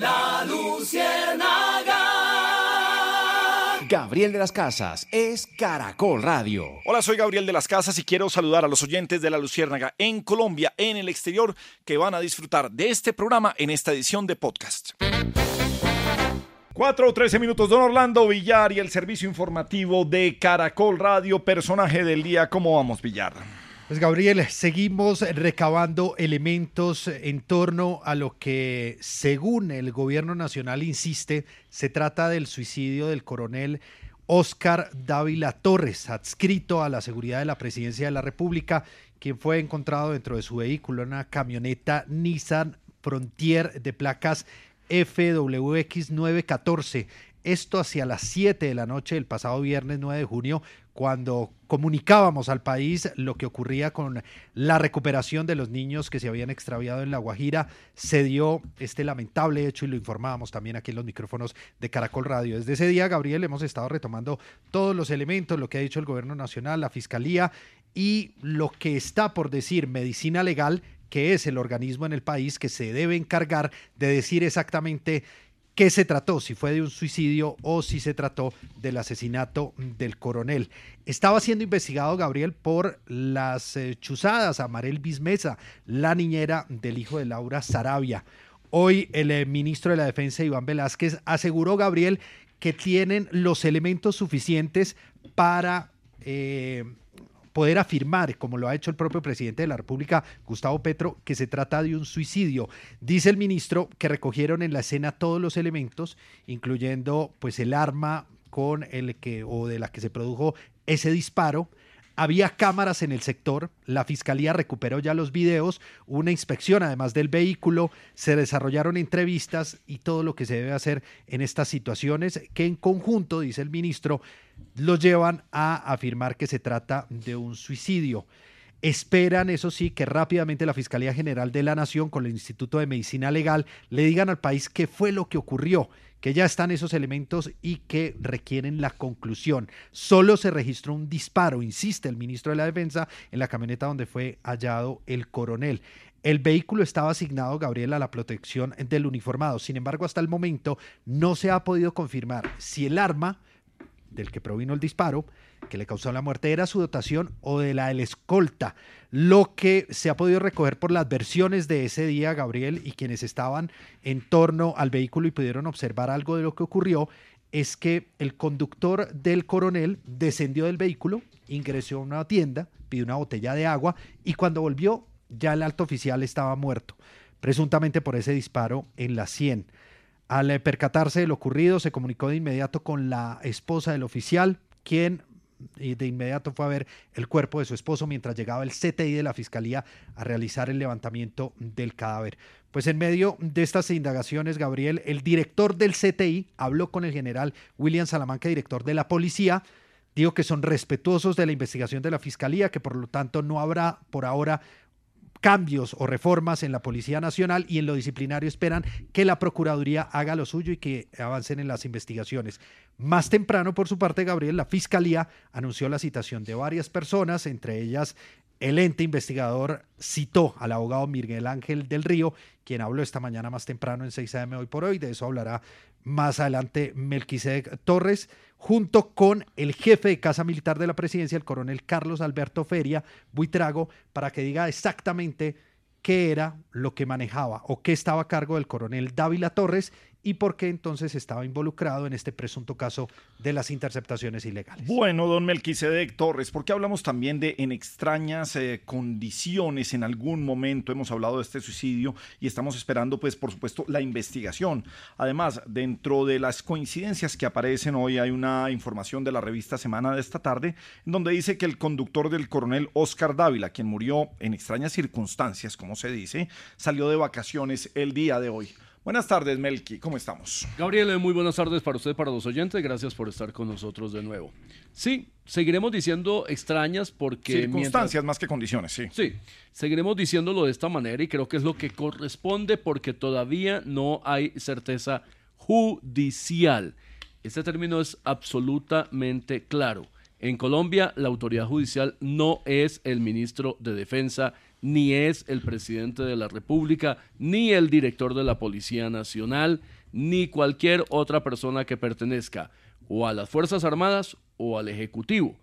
La Luciérnaga. Gabriel de las Casas es Caracol Radio. Hola, soy Gabriel de las Casas y quiero saludar a los oyentes de La Luciérnaga en Colombia, en el exterior, que van a disfrutar de este programa en esta edición de podcast. 4 o 13 minutos, don Orlando Villar y el servicio informativo de Caracol Radio, personaje del día. ¿Cómo vamos, Villar? Pues Gabriel, seguimos recabando elementos en torno a lo que, según el gobierno nacional insiste, se trata del suicidio del coronel Oscar Dávila Torres, adscrito a la seguridad de la presidencia de la República, quien fue encontrado dentro de su vehículo en una camioneta Nissan Frontier de placas FWX 914 esto hacia las 7 de la noche del pasado viernes 9 de junio, cuando comunicábamos al país lo que ocurría con la recuperación de los niños que se habían extraviado en La Guajira, se dio este lamentable hecho y lo informábamos también aquí en los micrófonos de Caracol Radio. Desde ese día, Gabriel, hemos estado retomando todos los elementos, lo que ha dicho el gobierno nacional, la fiscalía y lo que está por decir medicina legal, que es el organismo en el país que se debe encargar de decir exactamente qué se trató, si fue de un suicidio o si se trató del asesinato del coronel. Estaba siendo investigado Gabriel por las eh, chuzadas a Marel Bismesa, la niñera del hijo de Laura Sarabia. Hoy el eh, ministro de la Defensa, Iván Velázquez, aseguró, Gabriel, que tienen los elementos suficientes para eh, poder afirmar, como lo ha hecho el propio presidente de la República, Gustavo Petro, que se trata de un suicidio. Dice el ministro que recogieron en la escena todos los elementos, incluyendo pues el arma con el que o de la que se produjo ese disparo. Había cámaras en el sector, la fiscalía recuperó ya los videos, una inspección además del vehículo, se desarrollaron entrevistas y todo lo que se debe hacer en estas situaciones que en conjunto, dice el ministro, lo llevan a afirmar que se trata de un suicidio. Esperan, eso sí, que rápidamente la Fiscalía General de la Nación con el Instituto de Medicina Legal le digan al país qué fue lo que ocurrió, que ya están esos elementos y que requieren la conclusión. Solo se registró un disparo, insiste el ministro de la Defensa, en la camioneta donde fue hallado el coronel. El vehículo estaba asignado, Gabriel, a la protección del uniformado. Sin embargo, hasta el momento no se ha podido confirmar si el arma del que provino el disparo que le causó la muerte era su dotación o de la del escolta. Lo que se ha podido recoger por las versiones de ese día, Gabriel, y quienes estaban en torno al vehículo y pudieron observar algo de lo que ocurrió, es que el conductor del coronel descendió del vehículo, ingresó a una tienda, pidió una botella de agua y cuando volvió ya el alto oficial estaba muerto, presuntamente por ese disparo en la 100. Al percatarse de lo ocurrido, se comunicó de inmediato con la esposa del oficial, quien de inmediato fue a ver el cuerpo de su esposo mientras llegaba el CTI de la Fiscalía a realizar el levantamiento del cadáver. Pues en medio de estas indagaciones, Gabriel, el director del CTI habló con el general William Salamanca, director de la policía, dijo que son respetuosos de la investigación de la Fiscalía, que por lo tanto no habrá por ahora cambios o reformas en la Policía Nacional y en lo disciplinario esperan que la Procuraduría haga lo suyo y que avancen en las investigaciones. Más temprano, por su parte, Gabriel, la Fiscalía anunció la citación de varias personas, entre ellas el ente investigador citó al abogado Miguel Ángel del Río, quien habló esta mañana más temprano en 6 AM hoy por hoy. De eso hablará más adelante Melquisedec Torres, junto con el jefe de Casa Militar de la Presidencia, el coronel Carlos Alberto Feria Buitrago, para que diga exactamente qué era lo que manejaba o qué estaba a cargo del coronel Dávila Torres y por qué entonces estaba involucrado en este presunto caso de las interceptaciones ilegales. Bueno, don Melquisedec Torres, ¿por qué hablamos también de en extrañas eh, condiciones en algún momento? Hemos hablado de este suicidio y estamos esperando, pues, por supuesto, la investigación. Además, dentro de las coincidencias que aparecen hoy, hay una información de la revista Semana de esta tarde, en donde dice que el conductor del coronel Oscar Dávila, quien murió en extrañas circunstancias, como se dice, salió de vacaciones el día de hoy. Buenas tardes, Melqui, ¿cómo estamos? Gabriel, muy buenas tardes para usted, para los oyentes. Gracias por estar con nosotros de nuevo. Sí, seguiremos diciendo extrañas porque... Circunstancias más que condiciones, sí. Sí, seguiremos diciéndolo de esta manera y creo que es lo que corresponde porque todavía no hay certeza judicial. Este término es absolutamente claro. En Colombia, la autoridad judicial no es el ministro de Defensa ni es el presidente de la República, ni el director de la Policía Nacional, ni cualquier otra persona que pertenezca o a las Fuerzas Armadas o al Ejecutivo.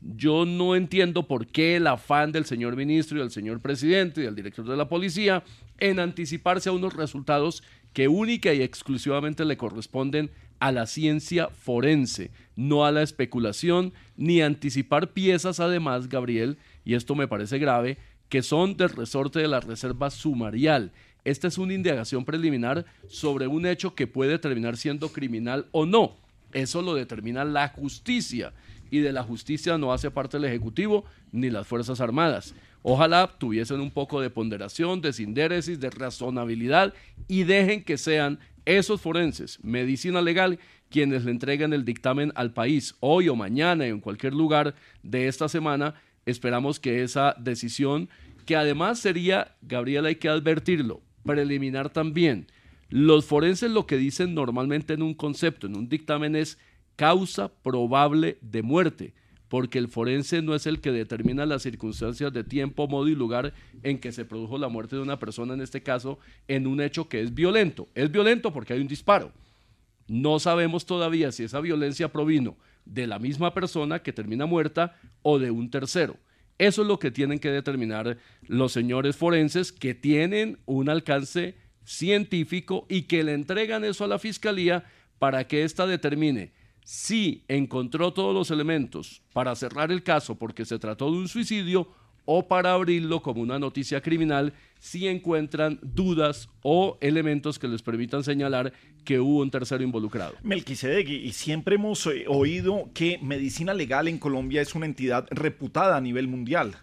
Yo no entiendo por qué el afán del señor ministro y del señor presidente y del director de la policía en anticiparse a unos resultados que única y exclusivamente le corresponden a la ciencia forense, no a la especulación, ni anticipar piezas además, Gabriel, y esto me parece grave, que son del resorte de la Reserva Sumarial. Esta es una indagación preliminar sobre un hecho que puede terminar siendo criminal o no. Eso lo determina la justicia y de la justicia no hace parte el Ejecutivo ni las Fuerzas Armadas. Ojalá tuviesen un poco de ponderación, de sindéresis, de razonabilidad y dejen que sean esos forenses, medicina legal, quienes le entreguen el dictamen al país hoy o mañana en cualquier lugar de esta semana Esperamos que esa decisión, que además sería, Gabriel, hay que advertirlo, preliminar también. Los forenses lo que dicen normalmente en un concepto, en un dictamen es causa probable de muerte, porque el forense no es el que determina las circunstancias de tiempo, modo y lugar en que se produjo la muerte de una persona, en este caso, en un hecho que es violento. Es violento porque hay un disparo. No sabemos todavía si esa violencia provino de la misma persona que termina muerta o de un tercero. Eso es lo que tienen que determinar los señores forenses que tienen un alcance científico y que le entregan eso a la fiscalía para que ésta determine si encontró todos los elementos para cerrar el caso porque se trató de un suicidio o para abrirlo como una noticia criminal si encuentran dudas o elementos que les permitan señalar que hubo un tercero involucrado. Melquisedec, y siempre hemos eh, oído que medicina legal en Colombia es una entidad reputada a nivel mundial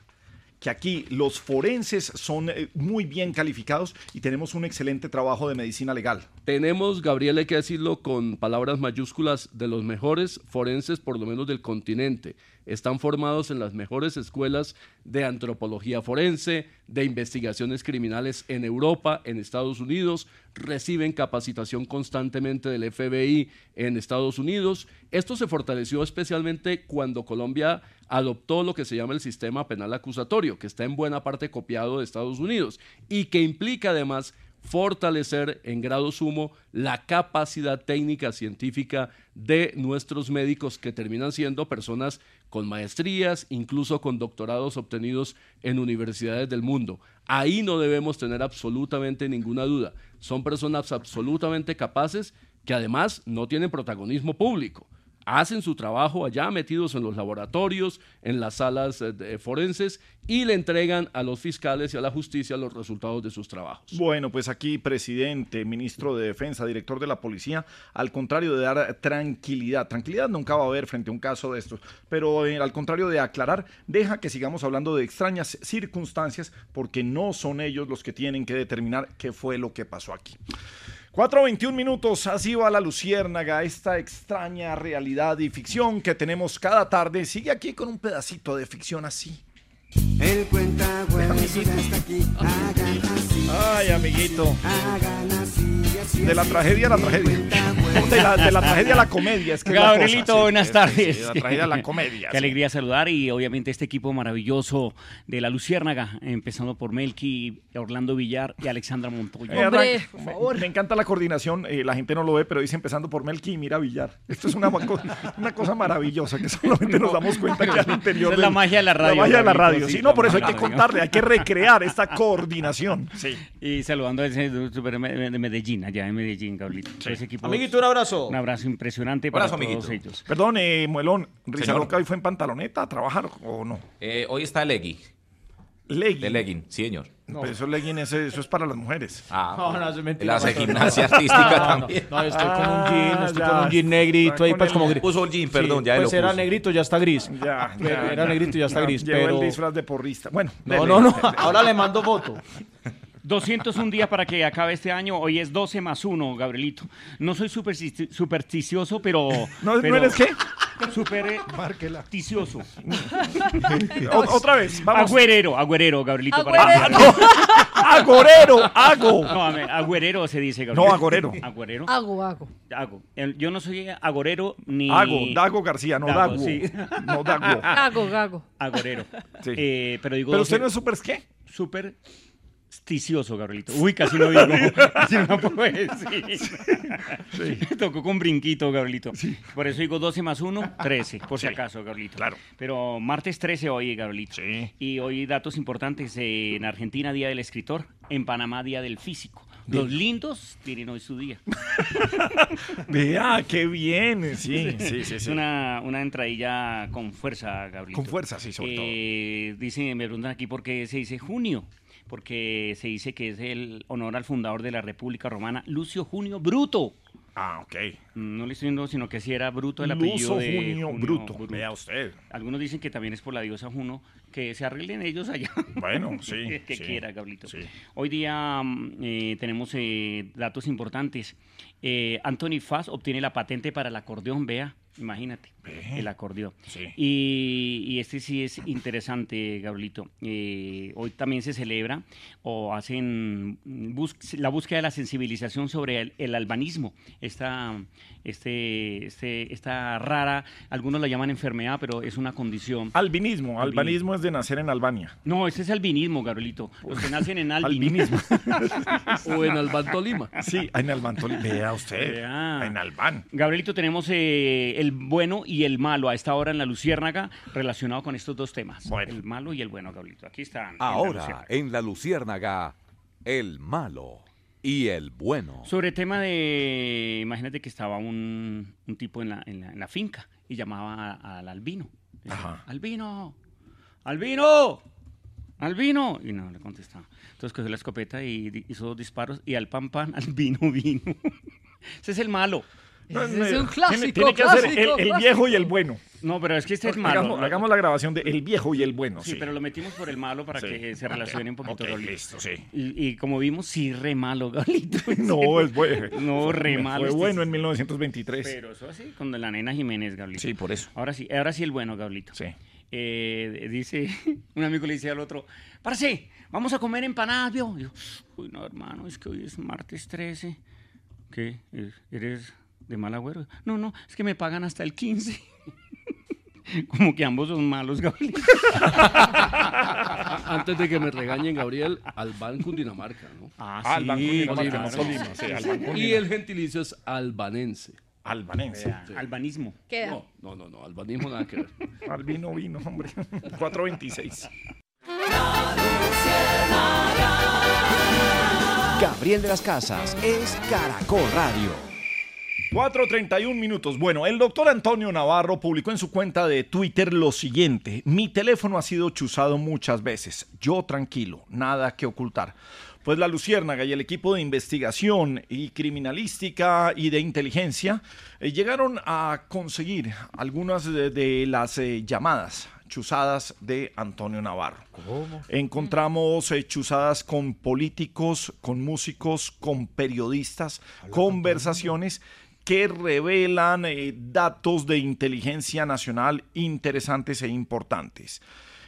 que aquí los forenses son eh, muy bien calificados y tenemos un excelente trabajo de medicina legal. Tenemos, Gabriel, hay que decirlo con palabras mayúsculas, de los mejores forenses, por lo menos del continente. Están formados en las mejores escuelas de antropología forense, de investigaciones criminales en Europa, en Estados Unidos, reciben capacitación constantemente del FBI en Estados Unidos. Esto se fortaleció especialmente cuando Colombia adoptó lo que se llama el sistema penal acusatorio, que está en buena parte copiado de Estados Unidos y que implica además fortalecer en grado sumo la capacidad técnica científica de nuestros médicos que terminan siendo personas con maestrías, incluso con doctorados obtenidos en universidades del mundo. Ahí no debemos tener absolutamente ninguna duda. Son personas absolutamente capaces que además no tienen protagonismo público hacen su trabajo allá metidos en los laboratorios, en las salas eh, forenses y le entregan a los fiscales y a la justicia los resultados de sus trabajos. Bueno, pues aquí presidente, ministro de Defensa, director de la policía, al contrario de dar tranquilidad, tranquilidad nunca va a haber frente a un caso de estos, pero eh, al contrario de aclarar, deja que sigamos hablando de extrañas circunstancias porque no son ellos los que tienen que determinar qué fue lo que pasó aquí. 4.21 minutos, así va la Luciérnaga, esta extraña realidad y ficción que tenemos cada tarde. Sigue aquí con un pedacito de ficción así. El cuenta está aquí, hagan así. Ay, amiguito. Hagan así, así, De la tragedia a la tragedia. de, la, de la tragedia a la comedia. Es que es la Gabrielito, cosa, sí, buenas es tardes. sí, la tragedia a la comedia. Qué sí. alegría saludar y obviamente este equipo maravilloso de la Luciérnaga, empezando por Melqui, Orlando Villar y Alexandra Montoya. Eh, Hombre, por me- favor. Me, encanta la coordinación, eh, la gente no lo ve, pero dice empezando por Melqui y mira Villar. Esto es una, una cosa maravillosa que solamente nos damos cuenta que al interior Esa es la magia de la radio, La magia de la radio, sí, sí, no, por eso hay que de contarle, hay que recrear esta coordinación. Sí. Y saludando al de Medellín, allá en Medellín, Gabrielito. Ese equipo- Amiguito, un abrazo. Un abrazo impresionante para Abrazo, todos amiguito. ellos. Perdón, eh, Muelón, Risa Señor. Loca hoy fue en pantaloneta a trabajar o no? Eh, hoy está Leggy, Legging. de legging, sí, señor. Pero eso legging es- eso es para las mujeres. Ah, No, no, eso es mentira, hace patrón. gimnasia artística No, también. No, estoy con un Ah, jean, estoy ya, con un jean negrito ahí, pues el- como gris. Puso el jean, perdón, Sí, ya pues lo era puso. negrito, ya está gris. Ya, Pero ya. Era negrito, ya está Ya, gris. Llevó Pero... el disfraz de porrista. Bueno, No, dele. no, no. Ahora le mando foto. 201 días para que acabe este año. Hoy es 12 más 1, Gabrielito. No soy superstici- supersticioso, pero. ¿No, pero ¿no eres qué? Supersticioso. Otra vez, vamos. Agüerero, agüerero, Gabrielito. para- Ah, Ah, Agorero, hago. No, a ver, agüerero se dice, Gabrielito. No, agorero. Agüerero. Hago, hago. Hago. Yo no soy agorero ni. Hago, Dago García, no Dago, Dago. sí. No Dago. Gago, gago. Agorero. Sí. Eh, pero digo. Pero 12 usted no es súper qué? Súper sticioso, Gabrielito. Uy, casi no digo. Casi no puedo decir. Me tocó con brinquito, Gabrielito. Por eso digo 12 más 1, 13, por si acaso, Gabrielito. claro. Pero martes 13 hoy, Gabrielito. Sí. Y hoy datos importantes. en Argentina, Día del Escritor. En Panamá, Día del Físico. Los lindos tienen hoy su día. Vea, qué bien. Sí, sí, sí. Es sí. una, una entradilla con fuerza, Gabrielito. Con fuerza, sí, sobre Eh, Dice, me preguntan aquí por qué se dice junio. Porque se dice que es el honor al fundador de la República Romana, Lucio Junio Bruto. Ah, ok. Mm, No le estoy diciendo, sino que si era Bruto el apellido de Junio Junio Bruto. Vea usted. Algunos dicen que también es por la diosa Juno, que se arreglen ellos allá. Bueno, sí. que sí, quiera, Gablito. sí. Hoy día mm, eh, tenemos eh, datos importantes. Eh, Anthony Fass obtiene la patente para el acordeón, vea, imagínate, el acordeón. Sí. Y, y este sí es interesante, Gabrielito. Eh, hoy también se celebra o hacen bus- la búsqueda de la sensibilización sobre el, el albanismo. Esta, este, este, esta rara, algunos la llaman enfermedad, pero es una condición. Albinismo. Albanismo es de nacer en Albania. No, ese es albinismo, Gabrielito. Los que nacen en albinismo. Albinismo. O en Albán Tolima. Sí, en Albán. Tolima. Vea usted. Vea. En Albán. Gabrielito, tenemos eh, el bueno y el malo a esta hora en la Luciérnaga relacionado con estos dos temas. Bueno. El malo y el bueno, Gabrielito. Aquí están. Ahora, en la Luciérnaga, el malo y el bueno. Sobre el tema de, imagínate que estaba un, un tipo en la, en la- en la finca y llamaba al albino. Decía, Ajá. Albino, albino, albino. Y no le contestaba. Entonces cogió la escopeta y hizo dos disparos y al pan pan, albino vino. Ese es el malo. No, Ese no, es un clásico, Tiene, que ser el, viejo y el bueno. No, pero es que este es malo. Hagamos, la grabación de el viejo y el bueno. Sí, Sí, pero lo metimos por el malo para Sí. que se relacione un poquito. Ok, Gabrielito. listo, sí. Y, y como vimos, sí, re malo, Gabrielito. No, es bueno. No, re malo Fue este bueno en 1923. Pero eso así, con la nena Jiménez, Gabrielito. Sí, por eso. Ahora sí, ahora sí el bueno, Gabrielito. Sí. Eh, dice, un amigo le dice al otro, parce, vamos a comer empanadas, ¿vio? Y yo, uy, no, hermano, es que hoy es martes 13. ¿Qué? ¿E- ¿Eres de mal agüero? No, no, es que me pagan hasta el 15. Como que ambos son malos, Gabriel. Antes de que me regañen, Gabriel, Albán Cundinamarca, ¿no? Ah, Albán, Cundinamarca, no sí, Tolima, sí. Albán, Y el gentilicio es albanense. Albanense. Albanismo. Queda. No, no, no, no, albanismo nada que ver. Albino vino, hombre. 426. Gabriel de las Casas es Caracol Radio. 4.31 minutos. Bueno, el doctor Antonio Navarro publicó en su cuenta de Twitter lo siguiente. Mi teléfono ha sido chuzado muchas veces. Yo tranquilo, nada que ocultar. Pues la Luciérnaga y el equipo de investigación y criminalística y de inteligencia eh, llegaron a conseguir algunas de, de las eh, llamadas chuzadas de Antonio Navarro. Encontramos eh, chuzadas con políticos, con músicos, con periodistas, conversaciones que revelan eh, datos de inteligencia nacional interesantes e importantes.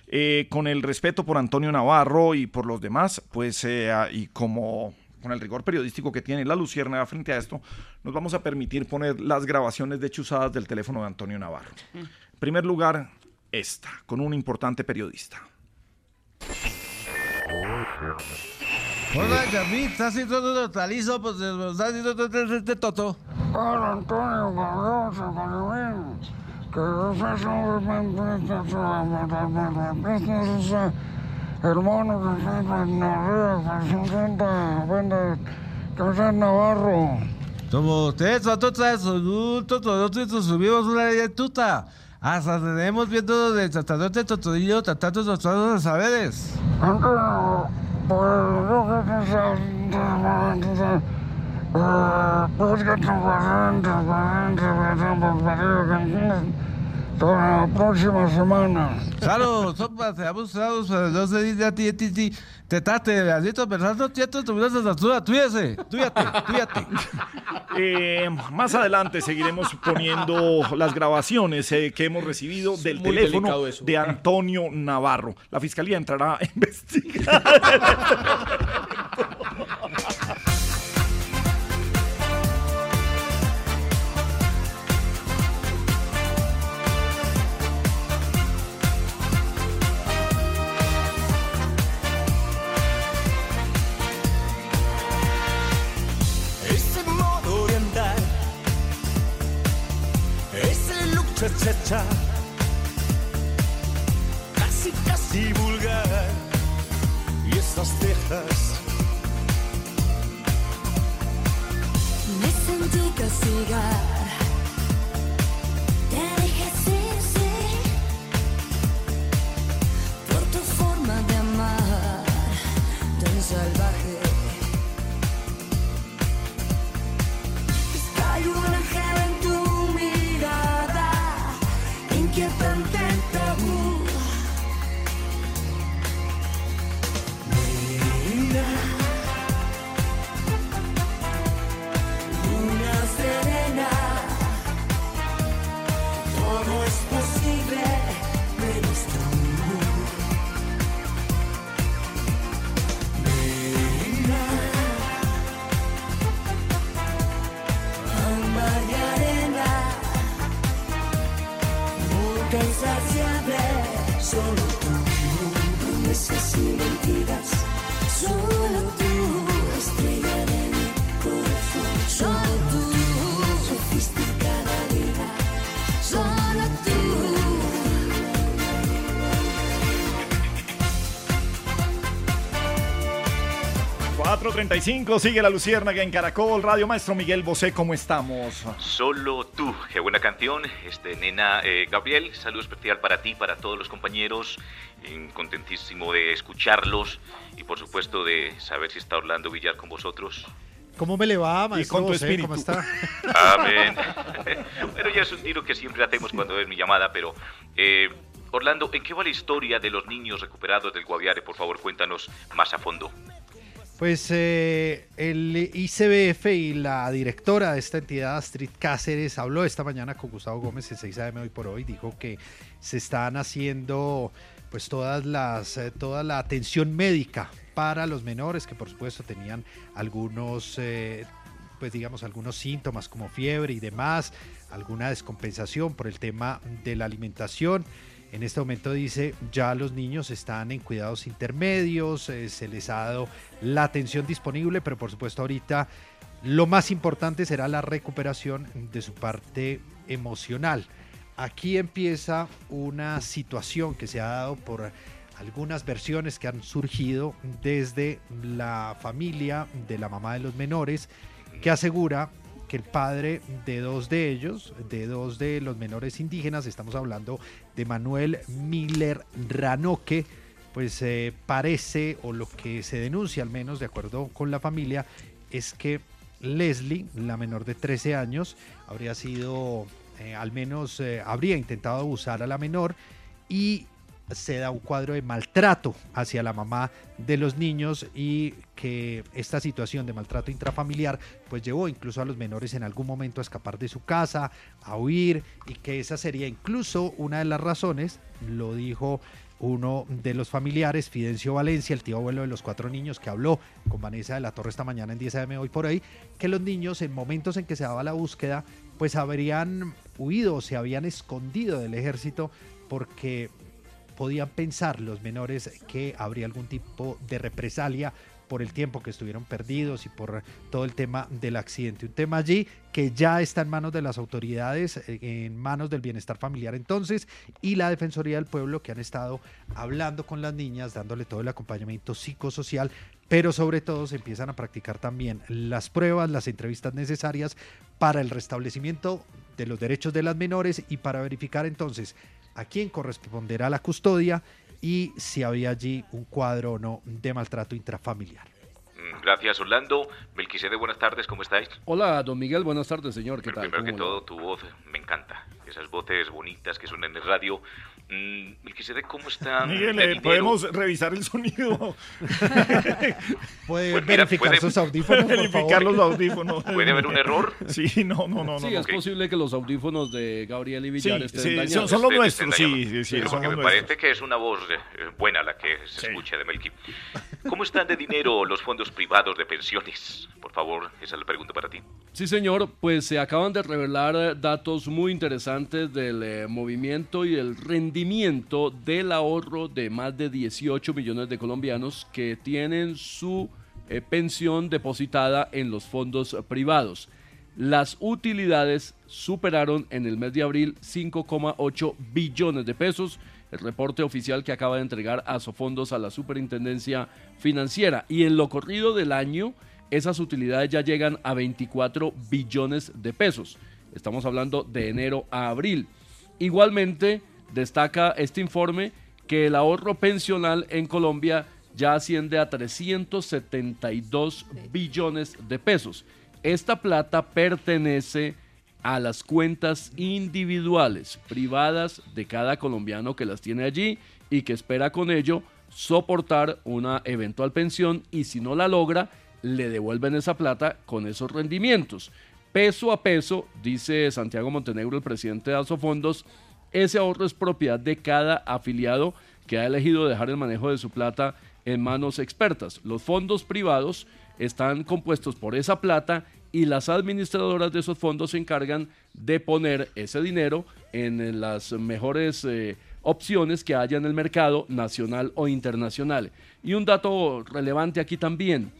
Eh, con el respeto por Antonio Navarro y por los demás, pues, eh, y como con el rigor periodístico que tiene la Luciérnaga frente a esto, nos vamos a permitir poner las grabaciones de chuzadas del teléfono de Antonio Navarro. En primer lugar, esta, con un importante periodista. Hola, David, ¿estás haciendo está listo? Pues estás haciendo todo toto. Hola, Antonio, que hermano que se Navarro. Como ustedes todos adultos, todos subimos una ley tuta. Hasta tenemos viendo de sacerdote totodillo tratando de los saberes. Antonio, pues pues para la próxima semana. Claro, son abusados para dice a ti, ti, ti, te tate, asito, pensando, tieto, tu vida se tuyase, tuyate, tuyate. Eh, más adelante seguiremos poniendo las grabaciones eh, que hemos recibido del muy teléfono de Antonio Navarro. La fiscalía entrará a investigar. cha casi casi vulgar, y esas cejas. Me sentí castigar. Solo 4.35, sigue la Luciérnaga en Caracol Radio. Maestro Miguel Bosé, ¿cómo estamos? Solo tú, qué buena canción. Este, nena eh, Gabriel, saludo especial para ti, para todos los compañeros. Eh, contentísimo de escucharlos y por supuesto de saber si está Orlando Villar con vosotros. ¿Cómo me le va, maestro? con tu espíritu. ¿Cómo está? Amén. bueno, ya es un tiro que siempre hacemos cuando es mi llamada, pero eh, Orlando, ¿en qué va la historia de los niños recuperados del Guaviare? Por favor, cuéntanos más a fondo. Pues eh, el ICBF y la directora de esta entidad, Astrid Cáceres, habló esta mañana con Gustavo Gómez en 6 AM hoy por hoy. Dijo que se están haciendo pues todas las, eh, toda la atención médica para los menores que por supuesto tenían algunos, eh, pues digamos, algunos síntomas como fiebre y demás, alguna descompensación por el tema de la alimentación. En este momento dice, ya los niños están en cuidados intermedios, eh, se les ha dado la atención disponible, pero por supuesto ahorita lo más importante será la recuperación de su parte emocional. Aquí empieza una situación que se ha dado por algunas versiones que han surgido desde la familia de la mamá de los menores, que asegura que el padre de dos de ellos, de dos de los menores indígenas, estamos hablando de Manuel Miller Ranoque, pues eh, parece, o lo que se denuncia al menos de acuerdo con la familia, es que Leslie, la menor de 13 años, habría sido, eh, al menos eh, habría intentado abusar a la menor y se da un cuadro de maltrato hacia la mamá de los niños y que esta situación de maltrato intrafamiliar pues llevó incluso a los menores en algún momento a escapar de su casa, a huir y que esa sería incluso una de las razones, lo dijo uno de los familiares, Fidencio Valencia, el tío abuelo de los cuatro niños, que habló con Vanessa de la Torre esta mañana en 10 AM hoy por hoy, que los niños en momentos en que se daba la búsqueda, pues habrían huido se habían escondido del ejército porque podían pensar los menores que habría algún tipo de represalia por el tiempo que estuvieron perdidos y por todo el tema del accidente. Un tema allí que ya está en manos de las autoridades, eh, en manos del bienestar familiar entonces y la Defensoría del Pueblo que han estado hablando con las niñas, dándole todo el acompañamiento psicosocial, pero sobre todo se empiezan a practicar también las pruebas, las entrevistas necesarias para el restablecimiento de los derechos de las menores y para verificar entonces a quién corresponderá la custodia y si había allí un cuadro o no de maltrato intrafamiliar. Mm, Gracias, Orlando. Melquisede, buenas tardes, ¿cómo estáis? Hola, don Miguel, buenas tardes, señor. ¿Qué Pero tal? primero que todo, tu voz me encanta. Esas voces bonitas que suenan en el radio. Mm, Melquisede, ¿cómo está? Miguel, eh, podemos revisar el sonido. ¿Puede Pues mira, verificar puede- sus audífonos, por verificar favor? los audífonos. ¿Puede haber un error? Sí, no, no, no. Sí, no, es no. posible que los audífonos de Gabriel y Villar Sí, estén sí, dañados. son- son los Este- nuestros, este sí, dañado. sí, sí, Pero son porque me nuestros. parece que es una voz eh, buena la que se escucha de Melqui. ¿Cómo están de dinero los fondos privados de pensiones? Por favor, esa es la pregunta para ti. Sí, señor, pues se acaban de revelar datos muy interesantes del eh, movimiento y el rendimiento del ahorro de más de 18 millones de colombianos que tienen su eh, pensión depositada en los fondos privados. Las utilidades superaron en el mes de abril 5,8 billones de pesos, el reporte oficial que acaba de entregar Asofondos a la Superintendencia Financiera. Y en lo corrido del año, esas utilidades ya llegan a 24 billones de pesos. Estamos hablando de enero a abril. Igualmente, destaca este informe que el ahorro pensional en Colombia ya asciende a 372 billones de pesos. Esta plata pertenece a las cuentas individuales, privadas de cada colombiano que las tiene allí y que espera con ello soportar una eventual pensión y si no la logra, le devuelven esa plata con esos rendimientos. Peso a peso, dice Santiago Montenegro, el presidente de Asofondos, ese ahorro es propiedad de cada afiliado que ha elegido dejar el manejo de su plata en manos expertas. Los fondos privados están compuestos por esa plata y las administradoras de esos fondos se encargan de poner ese dinero en las mejores eh, opciones que haya en el mercado nacional o internacional. Y un dato relevante aquí también,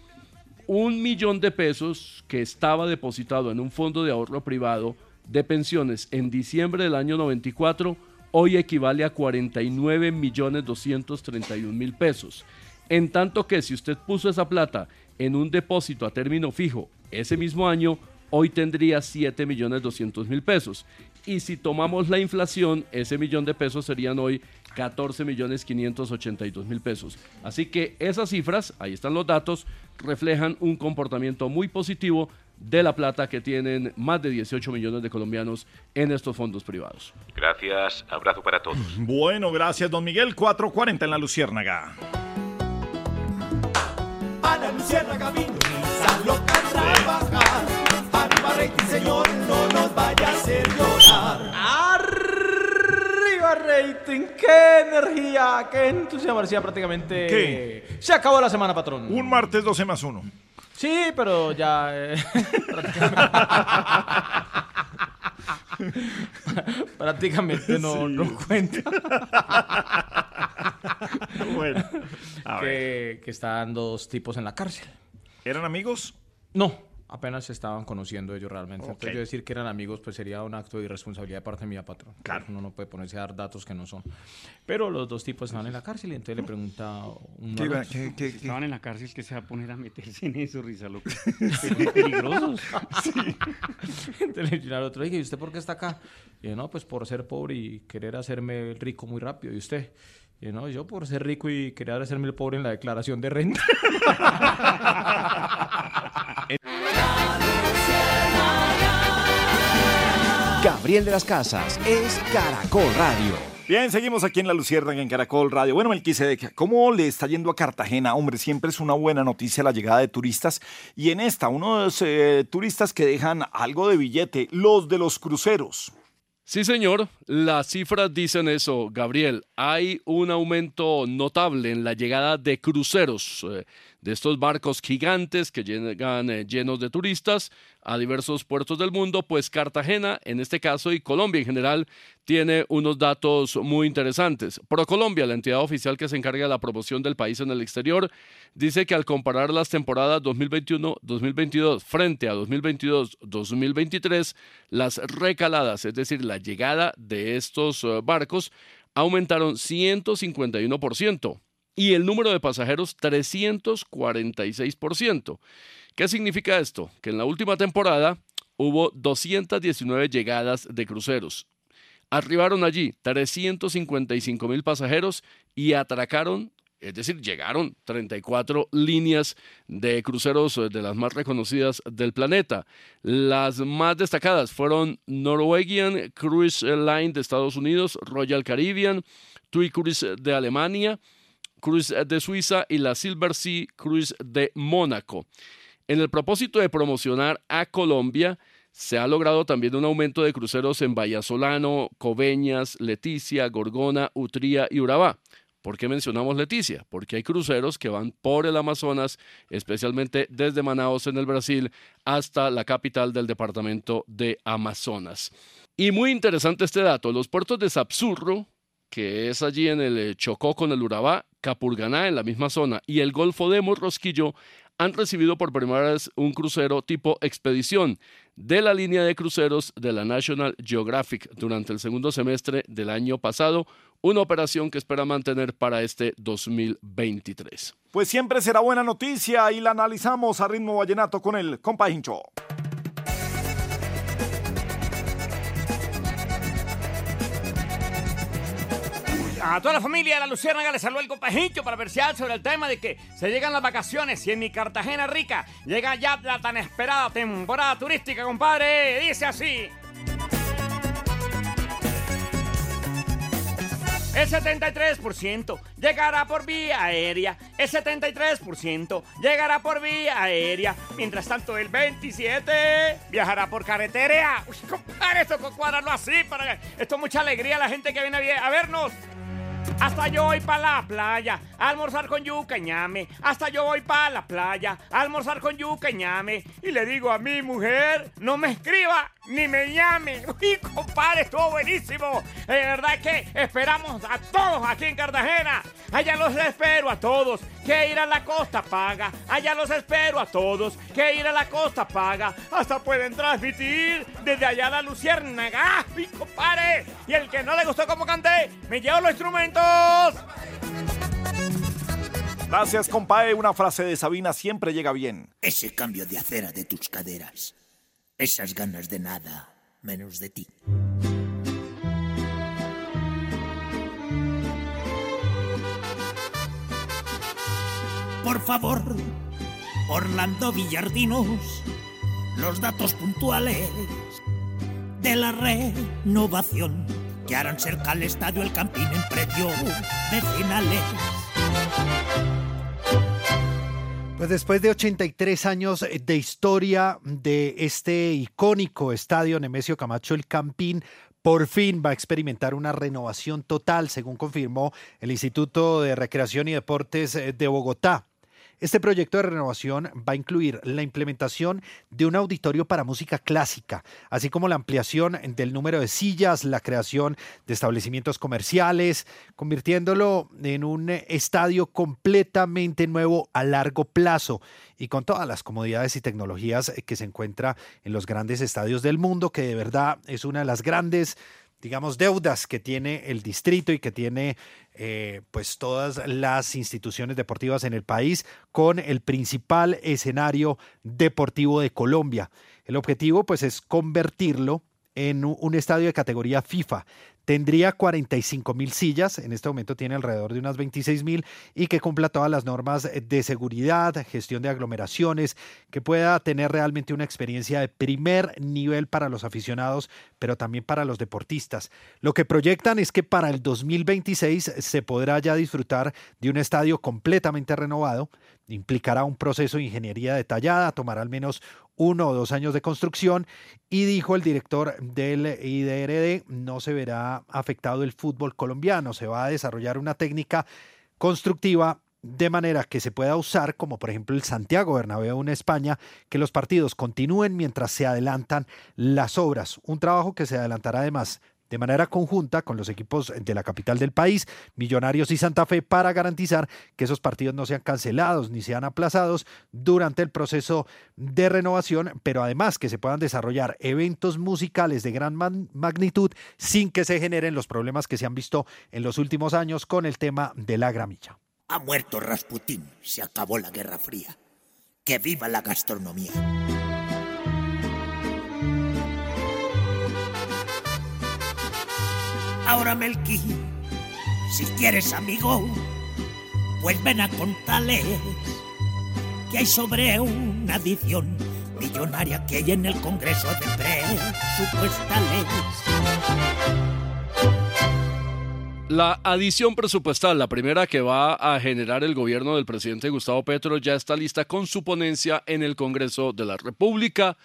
un millón de pesos que estaba depositado en un fondo de ahorro privado de pensiones en diciembre del año 94, hoy equivale a 49 millones 231 mil pesos. En tanto que si usted puso esa plata en un depósito a término fijo ese mismo año, hoy tendría 7 millones 200 mil pesos. Y si tomamos la inflación, ese millón de pesos serían hoy 14 millones 582 mil pesos. Así que esas cifras, ahí están los datos, reflejan un comportamiento muy positivo de la plata que tienen más de 18 millones de colombianos en estos fondos privados. Gracias, abrazo para todos. Bueno, gracias, don Miguel. 4.40 en la Luciérnaga. A la luciérnaga vino loca a trabajar. Arriba rating, señor, no nos vaya a hacer llorar. Arriba rating, qué energía, qué entusiasmo. Prácticamente. ¿Qué? Se acabó la semana, patrón. Un martes 12 más 1. Sí, pero ya. eh, prácticamente- prácticamente no, no cuenta. Bueno, a que, que están dos tipos en la cárcel. ¿Eran amigos? No, apenas se estaban conociendo ellos realmente. Entonces yo decir que eran amigos pues sería un acto de irresponsabilidad de parte mía, patrón. Claro. Uno no puede ponerse a dar datos que no son. Pero los dos tipos estaban en la cárcel y entonces le pregunta uno al otro. Estaban en la cárcel que se va a poner a meterse en eso, risa loca. Peligrosos. Entonces le dice al otro, "Oye, ¿y usted por qué está acá? Y yo, no, pues por ser pobre y querer hacerme rico muy rápido. ¿Y usted? Y yo, no, yo por ser rico y querer hacerme el pobre en la declaración de renta. Gabriel de las Casas es Caracol Radio. Bien, seguimos aquí en La Luciérnaga en Caracol Radio. Bueno, Melquisedec, ¿cómo le está yendo a Cartagena? Hombre, siempre es una buena noticia la llegada de turistas. Y en esta, uno de los eh, turistas que dejan algo de billete, los de los cruceros. Sí, señor, las cifras dicen eso, Gabriel. Hay un aumento notable en la llegada de cruceros, eh, de estos barcos gigantes que llegan eh, llenos de turistas a diversos puertos del mundo, pues Cartagena, en este caso, y Colombia en general, tiene unos datos muy interesantes. ProColombia, la entidad oficial que se encarga de la promoción del país en el exterior, dice que al comparar las temporadas 2021-2022 frente a 2022-2023, las recaladas, es decir, la llegada de estos eh, barcos, aumentaron 151% y el número de pasajeros 346%. ¿Qué significa esto? Que en la última temporada hubo 219 llegadas de cruceros. Arribaron allí 355 mil pasajeros y atracaron, es decir, llegaron 34 líneas de cruceros eh, de las más reconocidas del planeta. Las más destacadas fueron Norwegian Cruise Line de Estados Unidos, Royal Caribbean, TUI Cruise de Alemania, Cruise de Suiza y la Silver Sea Cruise de Mónaco. En el propósito de promocionar a Colombia, se ha logrado también un aumento de cruceros en Vallasolano, Coveñas, Leticia, Gorgona, Utría y Urabá. ¿Por qué mencionamos Leticia? Porque hay cruceros que van por el Amazonas, especialmente desde Manaos en el Brasil hasta la capital del departamento de Amazonas. Y muy interesante este dato, los puertos de Sapsurro, que es allí en el Chocó con el Urabá, Capurganá en la misma zona y el Golfo de Morrosquillo han recibido por primera vez un crucero tipo expedición de la línea de cruceros de la National Geographic durante el segundo semestre del año pasado, una operación que espera mantener para este 2023. Pues siempre será buena noticia y la analizamos a ritmo vallenato con el compa Hincho. A toda la familia de la Luciérnaga le saludó el compajito para versear sobre el tema de que se llegan las vacaciones y en mi Cartagena rica llega ya la tan esperada temporada turística, compadre. Dice así. El 73% llegará por vía aérea. El 73% llegará por vía aérea. Mientras tanto, el 27% viajará por carretera. Uy, compadre, esto con cuadrarlo así para esto es mucha alegría a la gente que viene a vernos. Hasta yo voy para la playa almorzar con yuca y ñame. Hasta yo voy para la playa almorzar con yuca y ñame. Y le digo a mi mujer, no me escriba ni me llame. Uy, compadre, estuvo buenísimo. De verdad que esperamos a todos aquí en Cartagena. Allá los espero a todos. Que ir a la costa paga. Allá los espero a todos. Que ir a la costa paga. Hasta pueden transmitir desde allá la luciérnaga. ¡Mi compadre! Y el que no le gustó como canté, me llevo los instrumentos. Gracias, compadre. Una frase de Sabina siempre llega bien. Ese cambio de acera de tus caderas. Esas ganas de nada, menos de ti. Por favor, Orlando Villardinos, los datos puntuales de la renovación que harán cerca al estadio el Campín en predio de finales. Pues después de 83 años de historia de este icónico estadio Nemesio Camacho el Campín, por fin va a experimentar una renovación total, según confirmó el Instituto de Recreación y Deportes de Bogotá. Este proyecto de renovación va a incluir la implementación de un auditorio para música clásica, así como la ampliación del número de sillas, la creación de establecimientos comerciales, convirtiéndolo en un estadio completamente nuevo a largo plazo y con todas las comodidades y tecnologías que se encuentra en los grandes estadios del mundo, que de verdad es una de las grandes digamos, deudas que tiene el distrito y que tiene eh, pues todas las instituciones deportivas en el país con el principal escenario deportivo de Colombia. El objetivo pues es convertirlo en un estadio de categoría FIFA, tendría 45 mil sillas, en este momento tiene alrededor de unas 26 mil, y que cumpla todas las normas de seguridad, gestión de aglomeraciones, que pueda tener realmente una experiencia de primer nivel para los aficionados, pero también para los deportistas. Lo que proyectan es que para el 2026 se podrá ya disfrutar de un estadio completamente renovado, implicará un proceso de ingeniería detallada, tomará al menos uno o dos años de construcción y dijo el director del IDRD, no se verá afectado el fútbol colombiano, se va a desarrollar una técnica constructiva de manera que se pueda usar, como por ejemplo el Santiago Bernabéu en España, que los partidos continúen mientras se adelantan las obras. Un trabajo que se adelantará además de manera conjunta con los equipos de la capital del país, Millonarios y Santa Fe, para garantizar que esos partidos no sean cancelados ni sean aplazados durante el proceso de renovación, pero además que se puedan desarrollar eventos musicales de gran magnitud sin que se generen los problemas que se han visto en los últimos años con el tema de la gramilla. Ha muerto Rasputín, se acabó la Guerra Fría. Que viva la gastronomía. Ahora Melqui, si quieres amigo, pues ven a contarles que hay sobre una adición millonaria que hay en el Congreso de Presupuestales. La adición presupuestal, la primera que va a generar el gobierno del presidente Gustavo Petro, ya está lista con su ponencia en el Congreso de la República.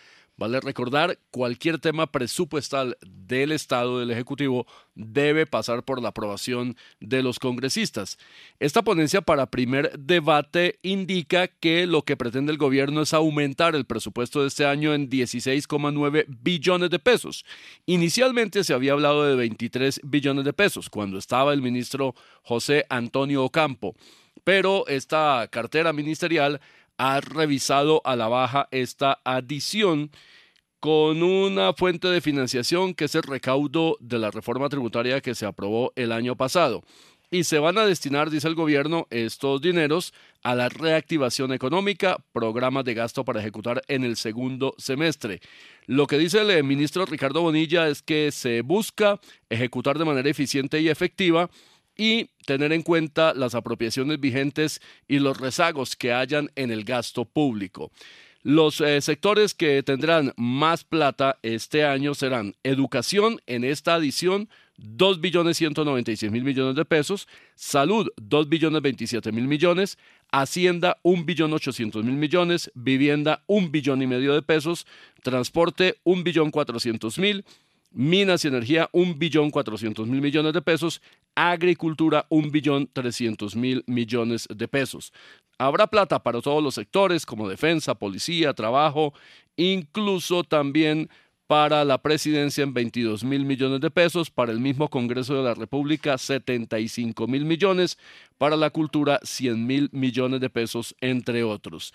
Vale recordar, cualquier tema presupuestal del Estado, del Ejecutivo, debe pasar por la aprobación de los congresistas. Esta ponencia para primer debate indica que lo que pretende el gobierno es aumentar el presupuesto de este año en 16,9 billones de pesos. Inicialmente se había hablado de 23 billones de pesos cuando estaba el ministro José Antonio Ocampo, pero esta cartera ministerial ha revisado a la baja esta adición con una fuente de financiación que es el recaudo de la reforma tributaria que se aprobó el año pasado. Y se van a destinar, dice el gobierno, estos dineros a la reactivación económica, programas de gasto para ejecutar en el segundo semestre. Lo que dice el ministro Ricardo Bonilla es que se busca ejecutar de manera eficiente y efectiva y tener en cuenta las apropiaciones vigentes y los rezagos que hayan en el gasto público. Los eh, sectores que tendrán más plata este año serán educación en esta adición 2 billones 196 mil millones de pesos, salud 2 billones 27 mil millones, hacienda 1 billón 800 mil millones, vivienda 1 billón y medio de pesos, transporte 1 billón 400 mil, Minas y Energía, un billón cuatrocientos mil millones de pesos. Agricultura, un billón trescientos mil millones de pesos. Habrá plata para todos los sectores como defensa, policía, trabajo, incluso también para la presidencia en 22 mil millones de pesos, para el mismo Congreso de la República 75 mil millones, para la cultura 100 mil millones de pesos, entre otros.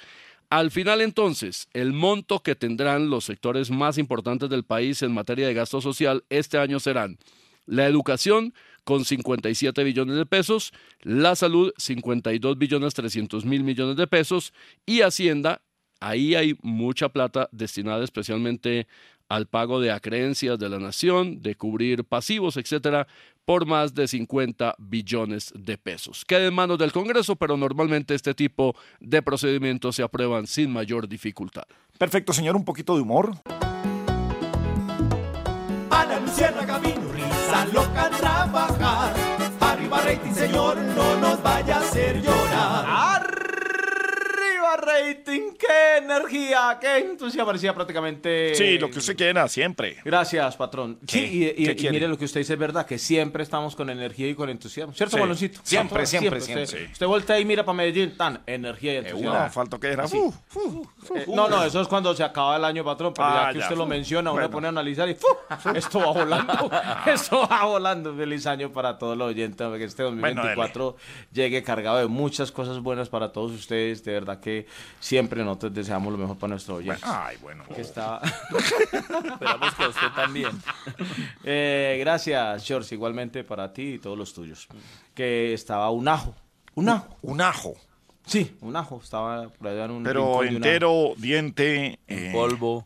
Al final entonces, el monto que tendrán los sectores más importantes del país en materia de gasto social este año serán la educación con 57 billones de pesos, la salud 52 billones 300 mil millones de pesos y Hacienda, ahí hay mucha plata destinada especialmente al pago de acreencias de la nación, de cubrir pasivos, etcétera, por más de 50 billones de pesos. Queda en manos del Congreso, pero normalmente este tipo de procedimientos se aprueban sin mayor dificultad. Perfecto, señor, un poquito de humor. Ana Luciérnaga vino, risa loca rating, señor, no nos vaya a hacer llorar. ¡Arriba rating! ¡Qué energía! ¡Qué entusiasmo! Parecía prácticamente... Sí, lo que usted quiera, siempre. Gracias, patrón. ¿Qué? Sí, y, mire lo que usted dice es verdad, que siempre estamos con energía y con entusiasmo. ¿Cierto, Sí. baloncito? Siempre, Patrón, siempre, Usted, siempre. usted voltea y mira para Medellín, tan, energía y entusiasmo. una, faltó que era. Eh, no, no, eso es cuando se acaba el año, patrón, pero Ah, ya que ya, usted lo menciona, uno Bueno. pone a analizar y esto va volando, esto va volando. Feliz año para todos los oyentes, que este 2024 llegue cargado de muchas cosas buenas para todos ustedes. De verdad que siempre nosotros deseamos lo mejor para nuestros oyentes. Ay, bueno. Que está... Esperamos que usted también. Eh, gracias, George, igualmente para ti y todos los tuyos. Que estaba un ajo. Un ajo. Un ajo. Sí, un ajo. Estaba por allá en un Pero entero, diente. En eh, polvo.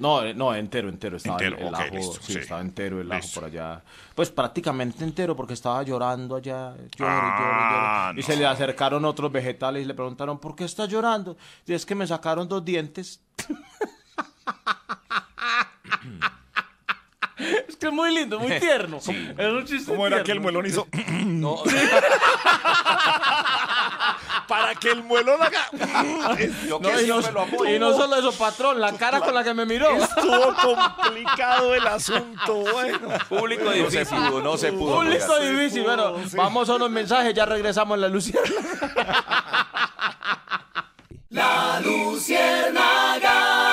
No, eh, no, entero, entero. Estaba Entero, el, el ajo, listo, sí, sí. estaba entero el ajo Listo. por allá. Pues prácticamente entero porque estaba llorando allá. Llore, Ah, llore. Y se le acercaron otros vegetales y le preguntaron, ¿por qué está llorando? Y es que me sacaron dos dientes. es que es muy lindo, muy tierno. Es un chiste ¿Cómo era que el muelón hizo? No. Para que el muelón haga. No, y, no, y no solo eso, patrón, la cara con la que me miró. Estuvo complicado el asunto, bueno. Público No se difícil. pudo, no se pudo. Oiga. difícil. Bueno, vamos a unos mensajes, ya regresamos en la Luciana. La Luciérnaga.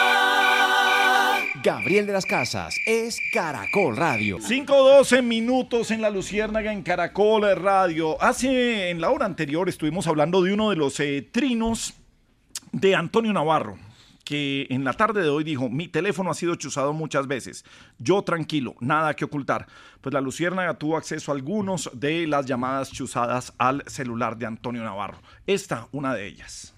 Gabriel de las Casas es Caracol Radio. 5-12 minutos en la Luciérnaga en Caracol Radio. Hace, en la hora anterior, estuvimos hablando de uno de los eh, trinos de Antonio Navarro, que en la tarde de hoy dijo, mi teléfono ha sido chuzado muchas veces, yo tranquilo, nada que ocultar. Pues la Luciérnaga tuvo acceso a algunos de las llamadas chuzadas al celular de Antonio Navarro. Esta, una de ellas.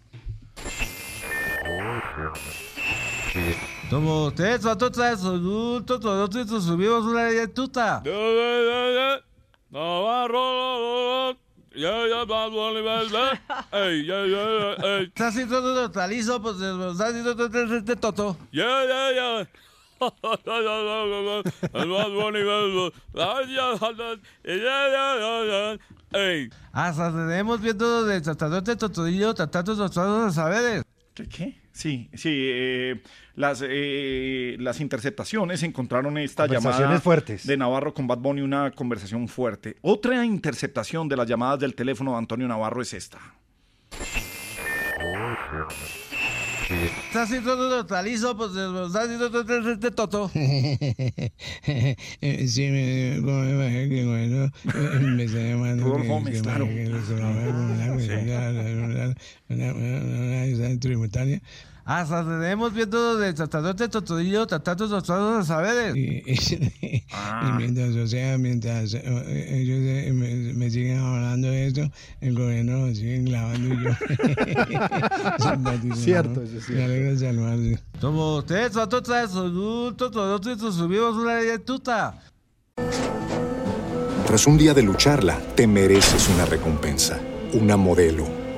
Como ustedes son todos adultos, todos estos subimos una tuta. Está haciendo totalizo, pues está haciendo de toto. Hasta tenemos viendo de sacerdote totodillo, tratando los los saberes. ¿Qué? qué? Sí, sí. eh, las, eh, las interceptaciones encontraron esta Conversaciones llamada fuertes. de Navarro con Bad Bunny, una conversación fuerte. Otra interceptación de las llamadas del teléfono de Antonio Navarro es esta. Está haciendo totalizo, pues está haciendo de toto. Sí, me, bajé que bueno, me está llamando. Rudolf Gómez, claro. una tributaria. Hasta tenemos viendo de sacerdote totodillo, tratando los saberes. Y, y- y mientras, o sea, mientras eh, ellos eh, me, me siguen hablando de esto, el gobierno lo sigue clavando y yo. Cierto, es Me cierto. alegra saludarte. Como ustedes son todos estos subimos una tuta. Tras un día de lucharla, te mereces una recompensa, una modelo,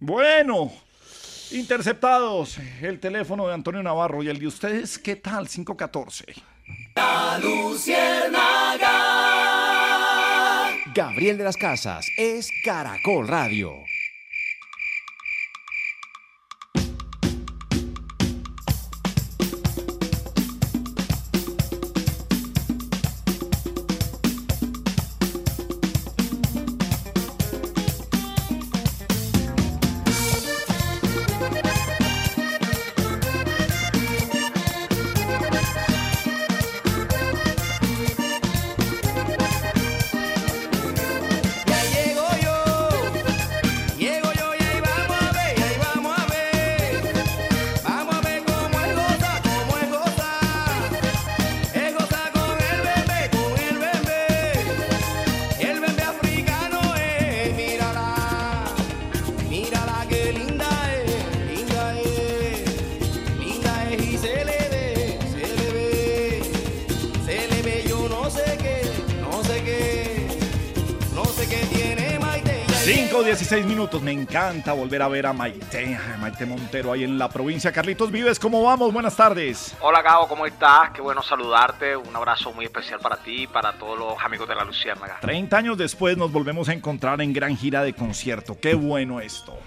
Bueno, interceptados el teléfono de Antonio Navarro y el de ustedes, ¿qué tal? 514. La Luciérnaga. Gabriel de las Casas es Caracol Radio. 5, 16 minutos. Me encanta volver a ver a Maite, a Maite Montero ahí en la provincia. Carlitos Vives, ¿cómo vamos? Buenas tardes. Hola Gabo, ¿cómo estás? Qué bueno saludarte. Un abrazo muy especial para ti y para todos los amigos de la Luciérnaga. 30 años después nos volvemos a encontrar en gran gira de concierto. Qué bueno esto.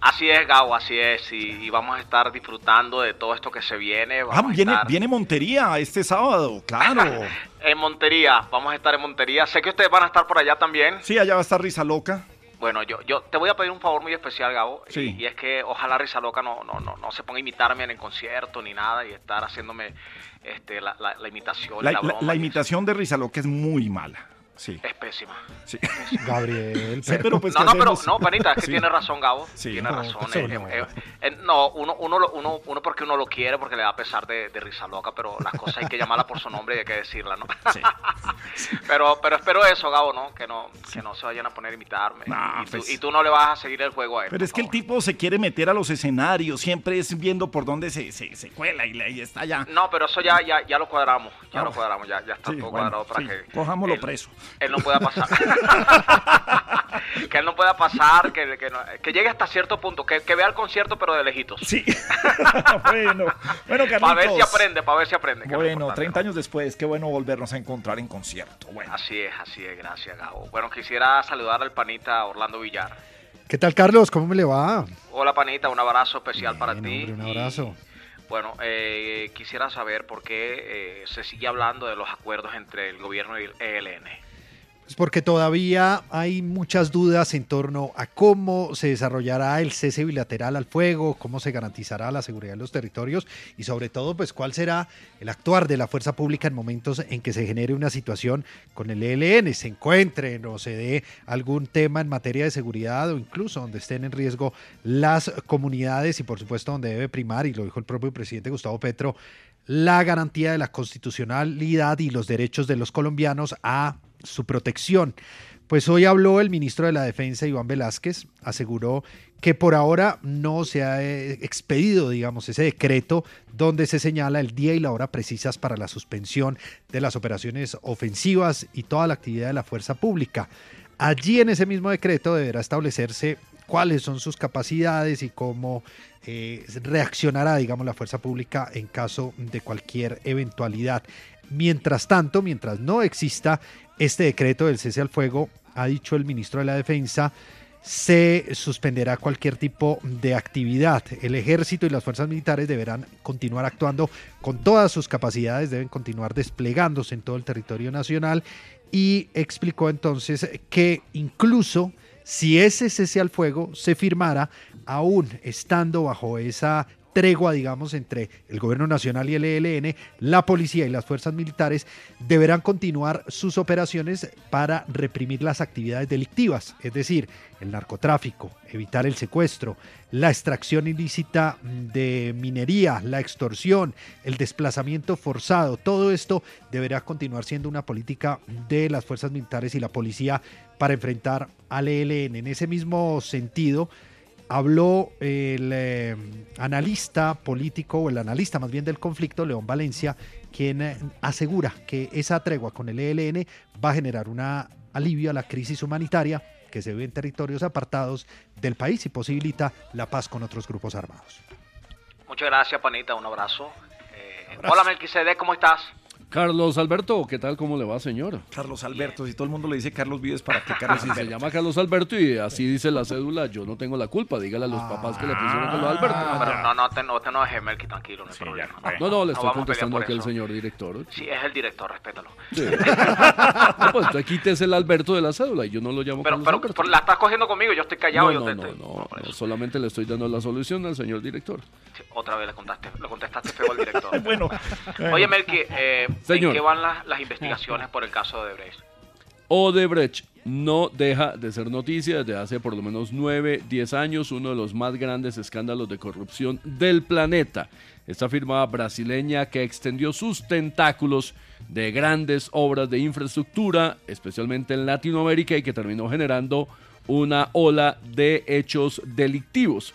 Así es, Gabo, así es. Y, y vamos a estar disfrutando de todo esto que se viene. Vamos Ah, a viene, estar viene Montería este sábado, claro. en Montería. Vamos a estar en Montería. Sé que ustedes van a estar por allá también. Sí, allá va a estar Risa Loca. Bueno, yo, yo te voy a pedir un favor muy especial, Gabo. y- Sí. Y, es que ojalá Risa Loca no, no, no, no se ponga a imitarme en el concierto ni nada y estar haciéndome este, la, la- la imitación, La, la, la- broma. la imitación de Risa Loca es muy mala. Sí. Es pésima. Sí. Gabriel, Sí, pero pues, no, ¿qué no, pero no, panita, es que Sí. tiene razón, Gabo. Sí. tiene No, razón. eso eh, no. eh, eh, no, uno, uno, lo- uno, uno porque uno lo quiere, porque le da pesar de, de risa loca, pero las cosas hay que llamarla por su nombre y hay que decirla, ¿no? pero, pero espero eso, Gabo, ¿no? Que no, que no se vayan a poner a imitarme. y, tú, pues. y tú no le vas a seguir el juego a él. Pero es que el tipo se quiere meter a los escenarios, siempre es viendo por dónde se, se, se cuela y, le- y está ya. No, pero eso ya, ya, ya lo cuadramos, ya Ah, lo cuadramos, ya, ya está sí, todo bueno, cuadrado para sí, que cojámoslo él- preso. Él no pueda pasar. que él no pueda pasar, que, que, no- que llegue hasta cierto punto, que, que vea el concierto pero de lejitos. Sí. bueno, bueno, Carlitos. Para ver si aprende, para ver si aprende. Bueno, importante, 30 años después, qué bueno volvernos a encontrar en concierto. Bueno. Así es, así es, gracias Gabo. Bueno, quisiera saludar al panita Orlando Villar. ¿Qué tal, Carlos? ¿Cómo me le va? Hola panita, un abrazo especial para ti. Hombre, un Y, abrazo. bueno, eh, quisiera saber por qué eh, se sigue hablando de los acuerdos entre el gobierno y el ELN. Porque todavía hay muchas dudas en torno a cómo se desarrollará el cese bilateral al fuego, cómo se garantizará la seguridad de los territorios y sobre todo pues cuál será el actuar de la fuerza pública en momentos en que se genere una situación con el ELN, se encuentren o se dé algún tema en materia de seguridad o incluso donde estén en riesgo las comunidades y por supuesto donde debe primar, y lo dijo el propio presidente Gustavo Petro, la garantía de la constitucionalidad y los derechos de los colombianos a su protección. Pues hoy habló el ministro de la Defensa, Iván Velázquez, aseguró que por ahora no se ha eh, expedido, digamos, ese decreto donde se señala el día y la hora precisas para la suspensión de las operaciones ofensivas y toda la actividad de la fuerza pública. Allí en ese mismo decreto deberá establecerse cuáles son sus capacidades y cómo eh, reaccionará, digamos, la fuerza pública en caso de cualquier eventualidad. Mientras tanto, mientras no exista este decreto del cese al fuego, ha dicho el ministro de la Defensa, se suspenderá cualquier tipo de actividad. El ejército y las fuerzas militares deberán continuar actuando con todas sus capacidades, deben continuar desplegándose en todo el territorio nacional y explicó entonces que incluso si ese cese al fuego se firmara, aún estando bajo esa tregua, digamos, entre el gobierno nacional y el ELN, la policía y las fuerzas militares deberán continuar sus operaciones para reprimir las actividades delictivas, es decir, el narcotráfico, evitar el secuestro, la extracción ilícita de minería, la extorsión, el desplazamiento forzado, todo esto deberá continuar siendo una política de las fuerzas militares y la policía para enfrentar al ELN. En ese mismo sentido, habló el eh, analista político, o el analista más bien del conflicto, León Valencia, quien eh, asegura que esa tregua con el ELN va a generar un alivio a la crisis humanitaria que se ve en territorios apartados del país y posibilita la paz con otros grupos armados. Muchas gracias, panita, un abrazo. Eh, hola, Melquisede, ¿cómo estás? Carlos Alberto, ¿qué tal? ¿Cómo le va, señor? Carlos Alberto, si todo el mundo le dice Carlos Vives, ¿para qué Carlos Si se Alberto? llama Carlos Alberto y así dice la cédula, yo no tengo la culpa. Dígale a los papás que le pusieron Carlos Alberto. No, pero no, no te, no te enojes, Melqui, tranquilo, no hay problema. No, no, le estoy contestando aquí al señor director. Sí, es el director, respétalo. Sí. No, pues usted quítese el Alberto de la cédula y yo no lo llamo Pero, Carlos pero, Alberto. pero la estás cogiendo conmigo, yo estoy callado. no, yo no, te- no, te- no, no, solamente le estoy dando la solución al señor director. Otra vez le le contestaste feo al director. bueno, Oye, Melqui, eh, ¿en Señor. qué van las, las investigaciones por el caso de Brecht? Odebrecht no deja de ser noticia desde hace por lo menos 9, 10 años, uno de los más grandes escándalos de corrupción del planeta. Esta firma brasileña que extendió sus tentáculos de grandes obras de infraestructura, especialmente en Latinoamérica, y que terminó generando una ola de hechos delictivos.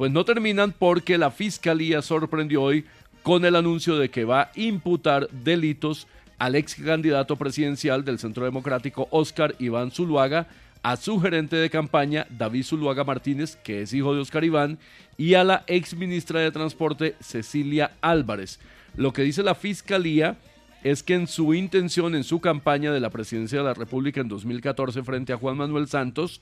Pues no terminan porque la fiscalía sorprendió hoy con el anuncio de que va a imputar delitos al ex candidato presidencial del Centro Democrático, Oscar Iván Zuluaga, a su gerente de campaña, David Zuluaga Martínez, que es hijo de Oscar Iván, y a la ex ministra de Transporte, Cecilia Álvarez. Lo que dice la fiscalía es que en su intención, en su campaña de la presidencia de la República en 2014 frente a Juan Manuel Santos,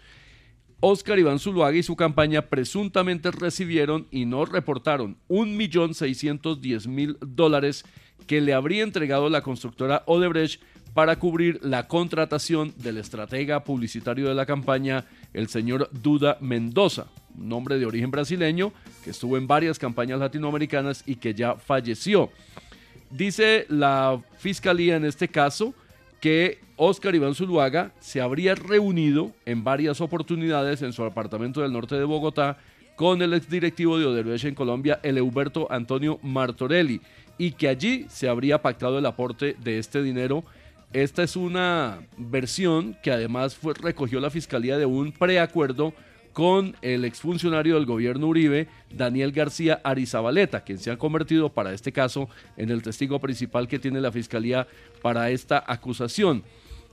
Oscar Iván Zuluaga y su campaña presuntamente recibieron y no reportaron 1.610.000 dólares que le habría entregado la constructora Odebrecht para cubrir la contratación del estratega publicitario de la campaña, el señor Duda Mendoza, un hombre de origen brasileño que estuvo en varias campañas latinoamericanas y que ya falleció. Dice la fiscalía en este caso que Oscar Iván Zuluaga se habría reunido en varias oportunidades en su apartamento del norte de Bogotá con el exdirectivo de Odebrecht en Colombia, el Huberto Antonio Martorelli, y que allí se habría pactado el aporte de este dinero. Esta es una versión que además fue, recogió la fiscalía de un preacuerdo con el exfuncionario del gobierno Uribe, Daniel García Arizabaleta, quien se ha convertido para este caso en el testigo principal que tiene la fiscalía para esta acusación.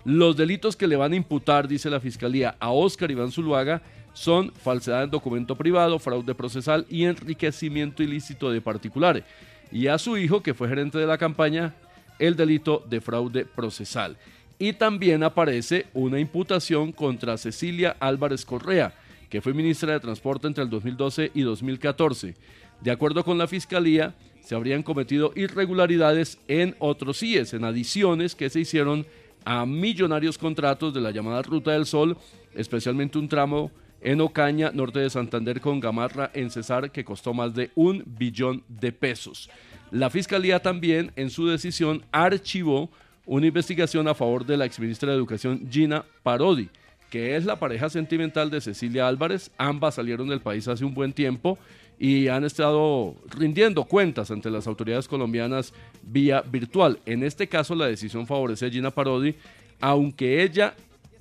Los delitos que le van a imputar, dice la fiscalía, a Óscar Iván Zuluaga son falsedad en documento privado, fraude procesal y enriquecimiento ilícito de particulares. Y a su hijo, que fue gerente de la campaña, el delito de fraude procesal. Y también aparece una imputación contra Cecilia Álvarez Correa, que fue ministra de Transporte entre el 2012 y 2014. De acuerdo con la Fiscalía, se habrían cometido irregularidades en otros CIES, en adiciones que se hicieron a millonarios contratos de la llamada Ruta del Sol, especialmente un tramo en Ocaña, norte de Santander, con Gamarra en Cesar, que costó más de un billón de pesos. La Fiscalía también, en su decisión, archivó una investigación a favor de la exministra de Educación Gina Parodi, que es la pareja sentimental de Cecilia Álvarez. Ambas salieron del país hace un buen tiempo y han estado rindiendo cuentas ante las autoridades colombianas vía virtual. En este caso, la decisión favorece a Gina Parodi, aunque ella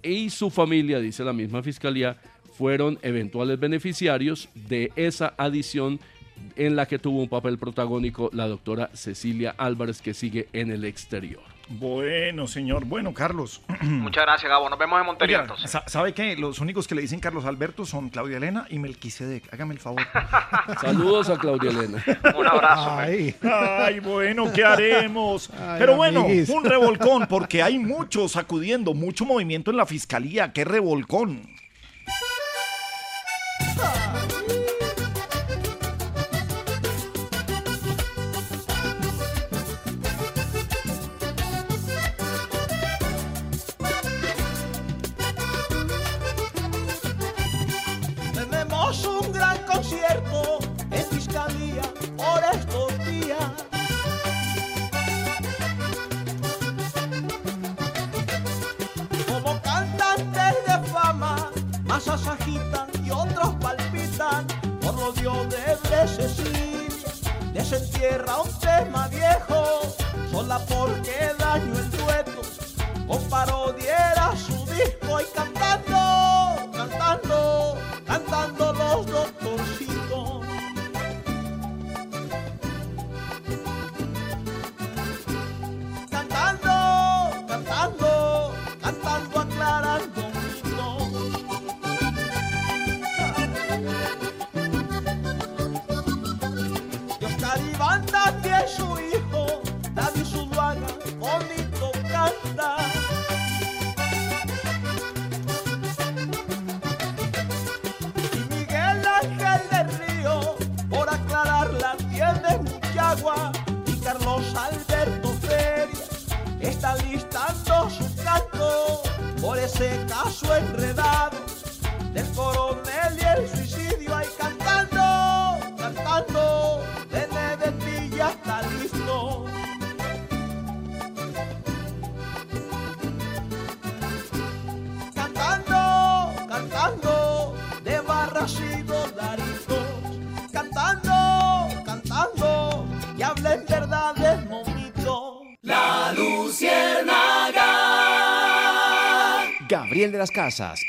y su familia, dice la misma fiscalía, fueron eventuales beneficiarios de esa adición en la que tuvo un papel protagónico la doctora Cecilia Álvarez, que sigue en el exterior. Bueno, señor. Bueno, Carlos. Muchas gracias, Gabo. Nos vemos en Montería Oiga, entonces. sa- ¿Sabe qué? Los únicos que le dicen Carlos Alberto son Claudia Elena y Melquisedec. Hágame el favor. Saludos a Claudia Elena. Un abrazo. Ay, ay, bueno, ¿qué haremos? Ay, Pero bueno, amiguis. un revolcón, porque hay mucho sacudiendo, mucho movimiento en la fiscalía. ¡Qué revolcón! Porque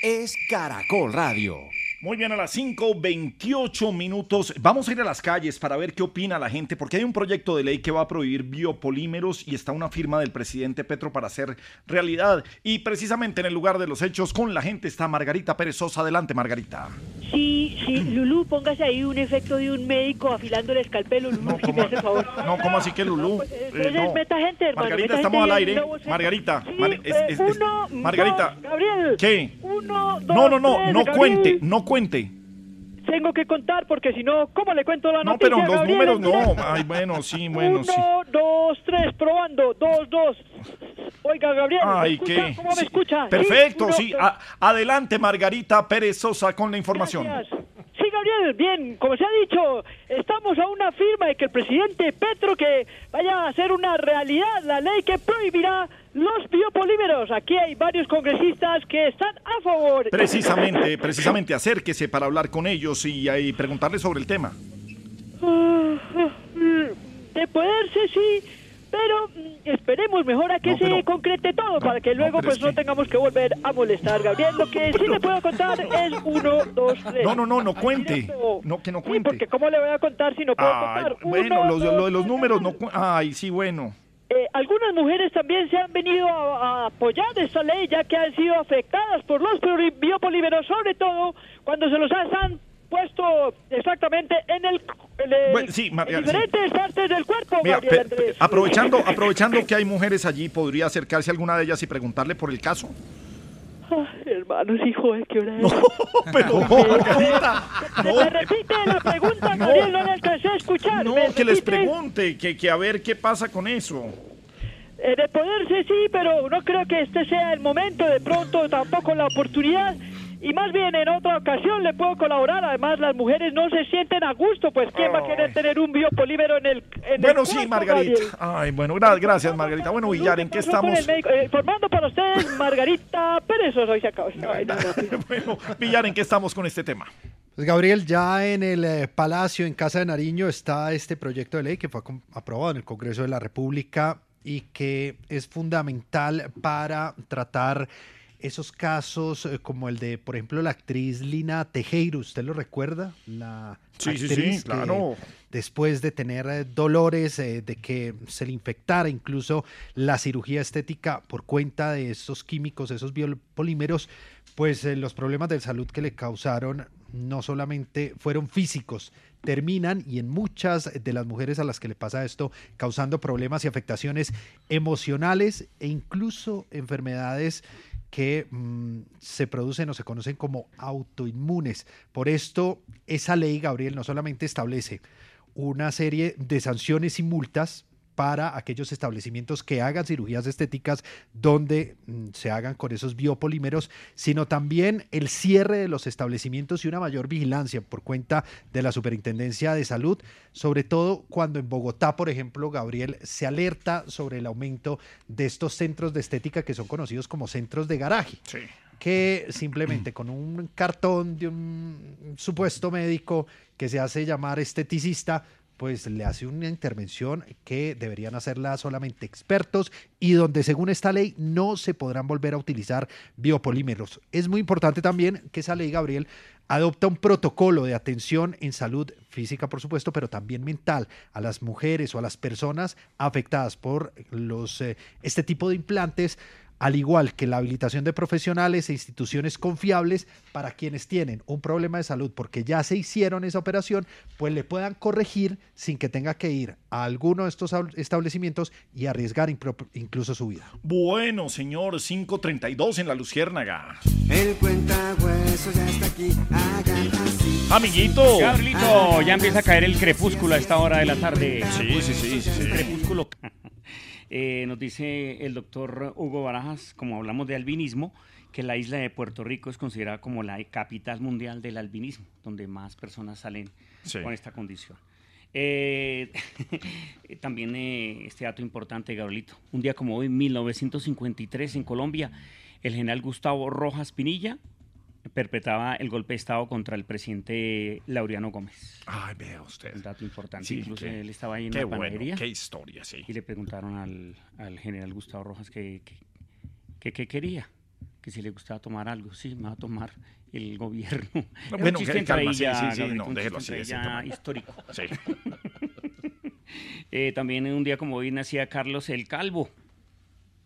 Es Caracol Radio. Muy bien, a las 5.28 minutos. Vamos a ir a las calles para ver qué opina la gente, porque hay un proyecto de ley que va a prohibir biopolímeros y está una firma del presidente Petro para hacer realidad. Y precisamente en el lugar de los hechos con la gente está Margarita Pérez Sosa. Adelante, Margarita. Sí, sí, Lulú, póngase ahí un efecto de un médico afilando el escalpelo, Lulú, si me hace el favor. No, ¿cómo así que Lulú? Eh, Entonces, no. meta gente, hermano. Margarita, meta estamos gente al aire. Margarita, Sí, Mar- eh, es- es- uno, Margarita. dos, Gabriel. ¿Qué? Uno, dos, No, no, no, tres, no Gabriel. cuente, no cuente. Tengo que contar porque si no, ¿cómo le cuento la No, noticia, pero los Gabriel, números no. Ay, bueno, sí, bueno, Uno, sí. dos, tres, probando. Dos, dos. Oiga, Gabriel. ¿Cómo me escucha? Perfecto, uno, sí. adelante, Margarita Pérez Sosa, con la información. Gracias. Sí, Gabriel, bien, como se ha dicho, estamos a una firma de que el presidente Petro que vaya a hacer una realidad la ley que prohibirá los biopolímeros. Aquí hay varios congresistas que están a favor. Precisamente, precisamente, acérquese para hablar con ellos y, y preguntarles sobre el tema. De poderse, sí, pero mm, esperemos mejor a que No, se pero- concrete todo para que luego pero pues es no que- tengamos que volver a molestar, Gabriel. Lo que sí le puedo contar es uno, dos, tres. No, no, no, no cuente. No, que no Sí, cuente. porque ¿cómo le voy a contar si no puedo Ay, contar? bueno, Uno, los- dos, lo de los números no. Ay, sí, bueno. Eh, algunas mujeres también se han venido a, a apoyar esta ley ya que han sido afectadas por los biopolímeros, sobre todo cuando se los han puesto exactamente en el, en el- Bueno, sí, Mar- en sí. diferentes partes del cuerpo. Mira, Gabriel pe- pe- Andrés. aprovechando, aprovechando que hay mujeres allí, ¿podría acercarse a alguna de ellas y preguntarle por el caso? Ay, hermanos, hijo, ¿de qué hora es? Pero, Margarita, ¿Me, me repite la pregunta, Gabriel? No le alcancé a escuchar. No, ¿Me que les pregunte, que, que a ver qué pasa con eso. Eh, de poderse sí, pero no creo que este sea el momento, de pronto tampoco la oportunidad. Y más bien en otra ocasión le puedo colaborar. Además, las mujeres no se sienten a gusto, pues ¿quién va a querer tener un biopolímero en el en Bueno, el sí, cuerpo, Margarita. Gabriel? Ay, bueno, gra- gracias, Margarita. Bueno, Villar, ¿en qué estamos? Eh, formando para ustedes, Margarita Pérez. Hoy se acabó esta vaina. bueno, Villar, ¿en qué estamos con este tema? Pues Gabriel, ya en el eh, Palacio, en Casa de Nariño, está este proyecto de ley que fue aprobado en el Congreso de la República y que es fundamental para tratar esos casos eh, como el de, por ejemplo, la actriz Lina Tejero, ¿usted lo recuerda? La Sí, sí, actriz sí, que claro. después de tener eh, dolores, eh, de que se le infectara incluso la cirugía estética por cuenta de esos químicos, esos biopolímeros, pues los problemas de salud que le causaron no solamente fueron físicos, terminan y en muchas de las mujeres a las que le pasa esto causando problemas y afectaciones emocionales e incluso enfermedades que mm, se producen o se conocen como autoinmunes. Por esto, esa ley, Gabriel, no solamente establece una serie de sanciones y multas para aquellos establecimientos que hagan cirugías estéticas donde mm, se hagan con esos biopolímeros, sino también el cierre de los establecimientos y una mayor vigilancia por cuenta de la Superintendencia de Salud, sobre todo cuando en Bogotá, por ejemplo, Gabriel, se alerta sobre el aumento de estos centros de estética que son conocidos como centros de garaje que simplemente con un cartón de un supuesto médico que se hace llamar esteticista, pues le hace una intervención que deberían hacerla solamente expertos y donde según esta ley no se podrán volver a utilizar biopolímeros. Es muy importante también que esa ley, Gabriel, adopta un protocolo de atención en salud física, por supuesto, pero también mental a las mujeres o a las personas afectadas por los, eh, este tipo de implantes al igual que la habilitación de profesionales e instituciones confiables para quienes tienen un problema de salud porque ya se hicieron esa operación, pues le puedan corregir sin que tenga que ir a alguno de estos ab- establecimientos y arriesgar incluso su vida. Bueno, señor, 532 en la Luciérnaga. El cuentahueso ya está aquí, hagan así. Amiguito. Carlito, ya empieza a caer el crepúsculo a esta hora de la tarde. Sí, sí, sí, sí, sí. El crepúsculo. Eh, nos dice el doctor Hugo Barajas, como hablamos de albinismo, que la isla de Puerto Rico es considerada como la capital mundial del albinismo, donde más personas salen Sí. con esta condición. Eh, también eh, este dato importante, Gabrielito. Un día como hoy, 1953, en Colombia, el general Gustavo Rojas Pinilla perpetraba el golpe de Estado contra el presidente Laureano Gómez. Ay, vea usted. Un dato importante. Sí, Incluso qué- él estaba ahí en la bueno, panadería. qué historia, sí. Y le preguntaron al, al general Gustavo Rojas qué qué- qué quería. que si le gustaba tomar algo. Sí, me va a tomar el gobierno. No, un bueno, que- entre calma, sí, ella, sí, sí, no, un déjelo así, ella histórico. Sí. Eh, también un día como hoy nacía Carlos el Calvo.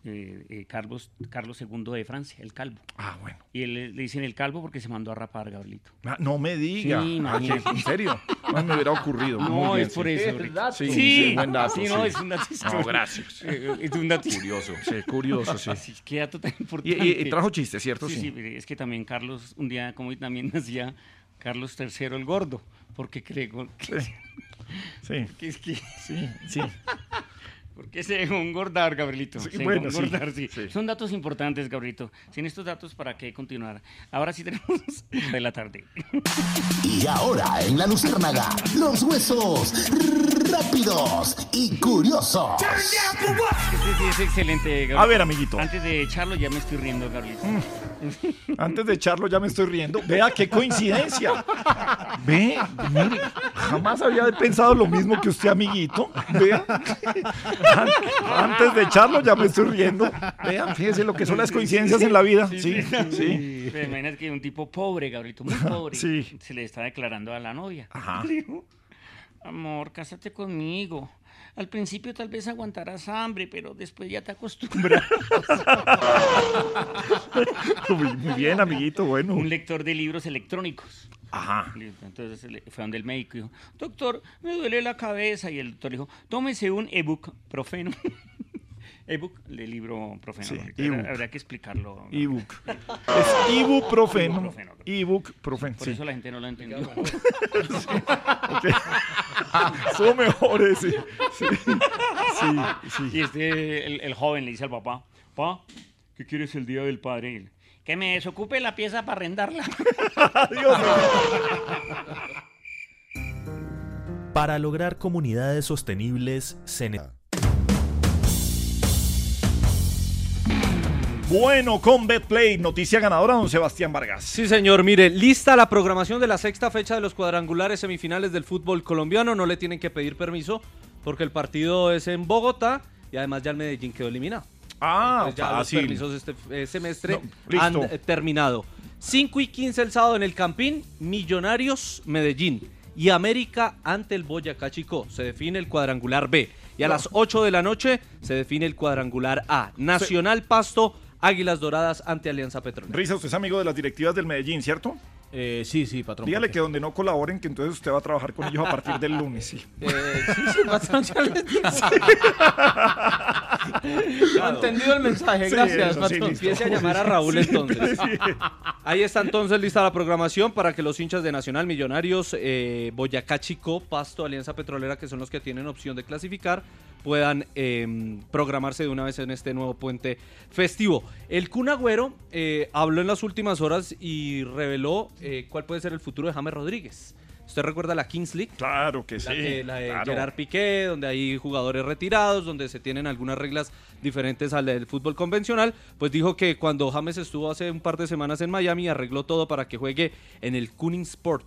Eh, eh, Carlos, Carlos II de Francia, el Calvo. Ah, bueno. Y él, le dicen el Calvo porque se mandó a rapar, Gabrielito. Ah, no me diga. Sí, Ah. ¿En serio? No me hubiera ocurrido. No, Muy bien, es por sí. eso. Sí, Rick. sí, Sí, buen dato, sí, no, es un dato No, gracias. Eh, Es un dato Curioso. Sí, curioso, sí. Sí, qué dato tan importante. y- y trajo chistes, ¿cierto? Sí, sí, es que también Carlos, un día como también nacía Carlos III el Gordo, porque creo que... Sí. que es que... Sí, sí. Porque se dejó engordar, Gabrielito. Sí, se bueno, sí, engordar, sí. sí. Son datos importantes, Gabrielito. Sin estos datos, ¿para qué continuar? Ahora sí tenemos de la tarde. Y ahora en la Luciérnaga, los huesos rápidos y curiosos. Este sí es excelente, Gabrielito. A ver, amiguito. Antes de echarlo ya me estoy riendo, Gabrielito. Antes de echarlo ya me estoy riendo. Vea qué coincidencia. Ve, mire, jamás había pensado lo mismo que usted, amiguito. Vea. An- Antes de echarlo ya me estoy riendo. Vean, fíjese lo que son las coincidencias en la vida. Sí, sí. Pero imagínate que un tipo pobre, Gabrielito, muy pobre, Sí. se le está declarando a la novia. Ajá. Amor, cásate conmigo. Al principio tal vez aguantarás hambre, pero después ya te acostumbras. Muy, bien, amiguito, bueno. Un lector de libros electrónicos. Ajá. Entonces fue donde el médico dijo, doctor, me duele la cabeza. Y el doctor dijo, tómese un ebook profeno. ebook de libro profeno. Sí, Habrá- ebook. Habrá que explicarlo. Ebook. Es ibuprofeno. Ibuprofeno. Ibuprofeno. Por sí. eso la gente no lo entendió. Ok. Estuvo mejor ese. Sí, sí, sí. Y este, el, el joven le dice al papá, pa, ¿qué quieres el día del padre? Que me desocupe la pieza para arrendarla. Para lograr comunidades sostenibles se ne- Bueno, con Betplay, noticia ganadora, don Sebastián Vargas. Sí, señor. Mire, lista la programación de la sexta fecha de los cuadrangulares semifinales del fútbol colombiano. No le tienen que pedir permiso porque el partido es en Bogotá y además ya el Medellín quedó eliminado. Ah, Entonces ya fácil. los permisos este eh, semestre No, han eh, terminado. 5 y 15 el sábado en el Campín, Millonarios, Medellín. Y América ante el Boyacá Chico. Se define el cuadrangular B. Y a No. las 8 de la noche se define el cuadrangular A. Nacional Pasto, Águilas Doradas ante Alianza Petrolera. Risa, usted es amigo de las directivas del Medellín, ¿cierto? Eh, sí, sí, patrón. Dígale que donde no colaboren, que entonces usted va a trabajar con ellos a partir del lunes, sí. Eh, sí, sí, patrón, ya les entendido el mensaje, Sí, gracias, eso patrón. Empiece a llamar a Raúl Sí, entonces. sí. Ahí está entonces lista la programación para que los hinchas de Nacional Millonarios, eh, Boyacá Chico, Pasto, Alianza Petrolera, que son los que tienen opción de clasificar, puedan eh, programarse de una vez en este nuevo puente festivo. El Kun Agüero eh, habló en las últimas horas y reveló eh, cuál puede ser el futuro de James Rodríguez. ¿Usted recuerda la Kings League? Claro que sí. La, la de claro. Gerard Piqué, donde hay jugadores retirados, donde se tienen algunas reglas diferentes al del fútbol convencional, pues dijo que cuando James estuvo hace un par de semanas en Miami arregló todo para que juegue en el Kuning Sport,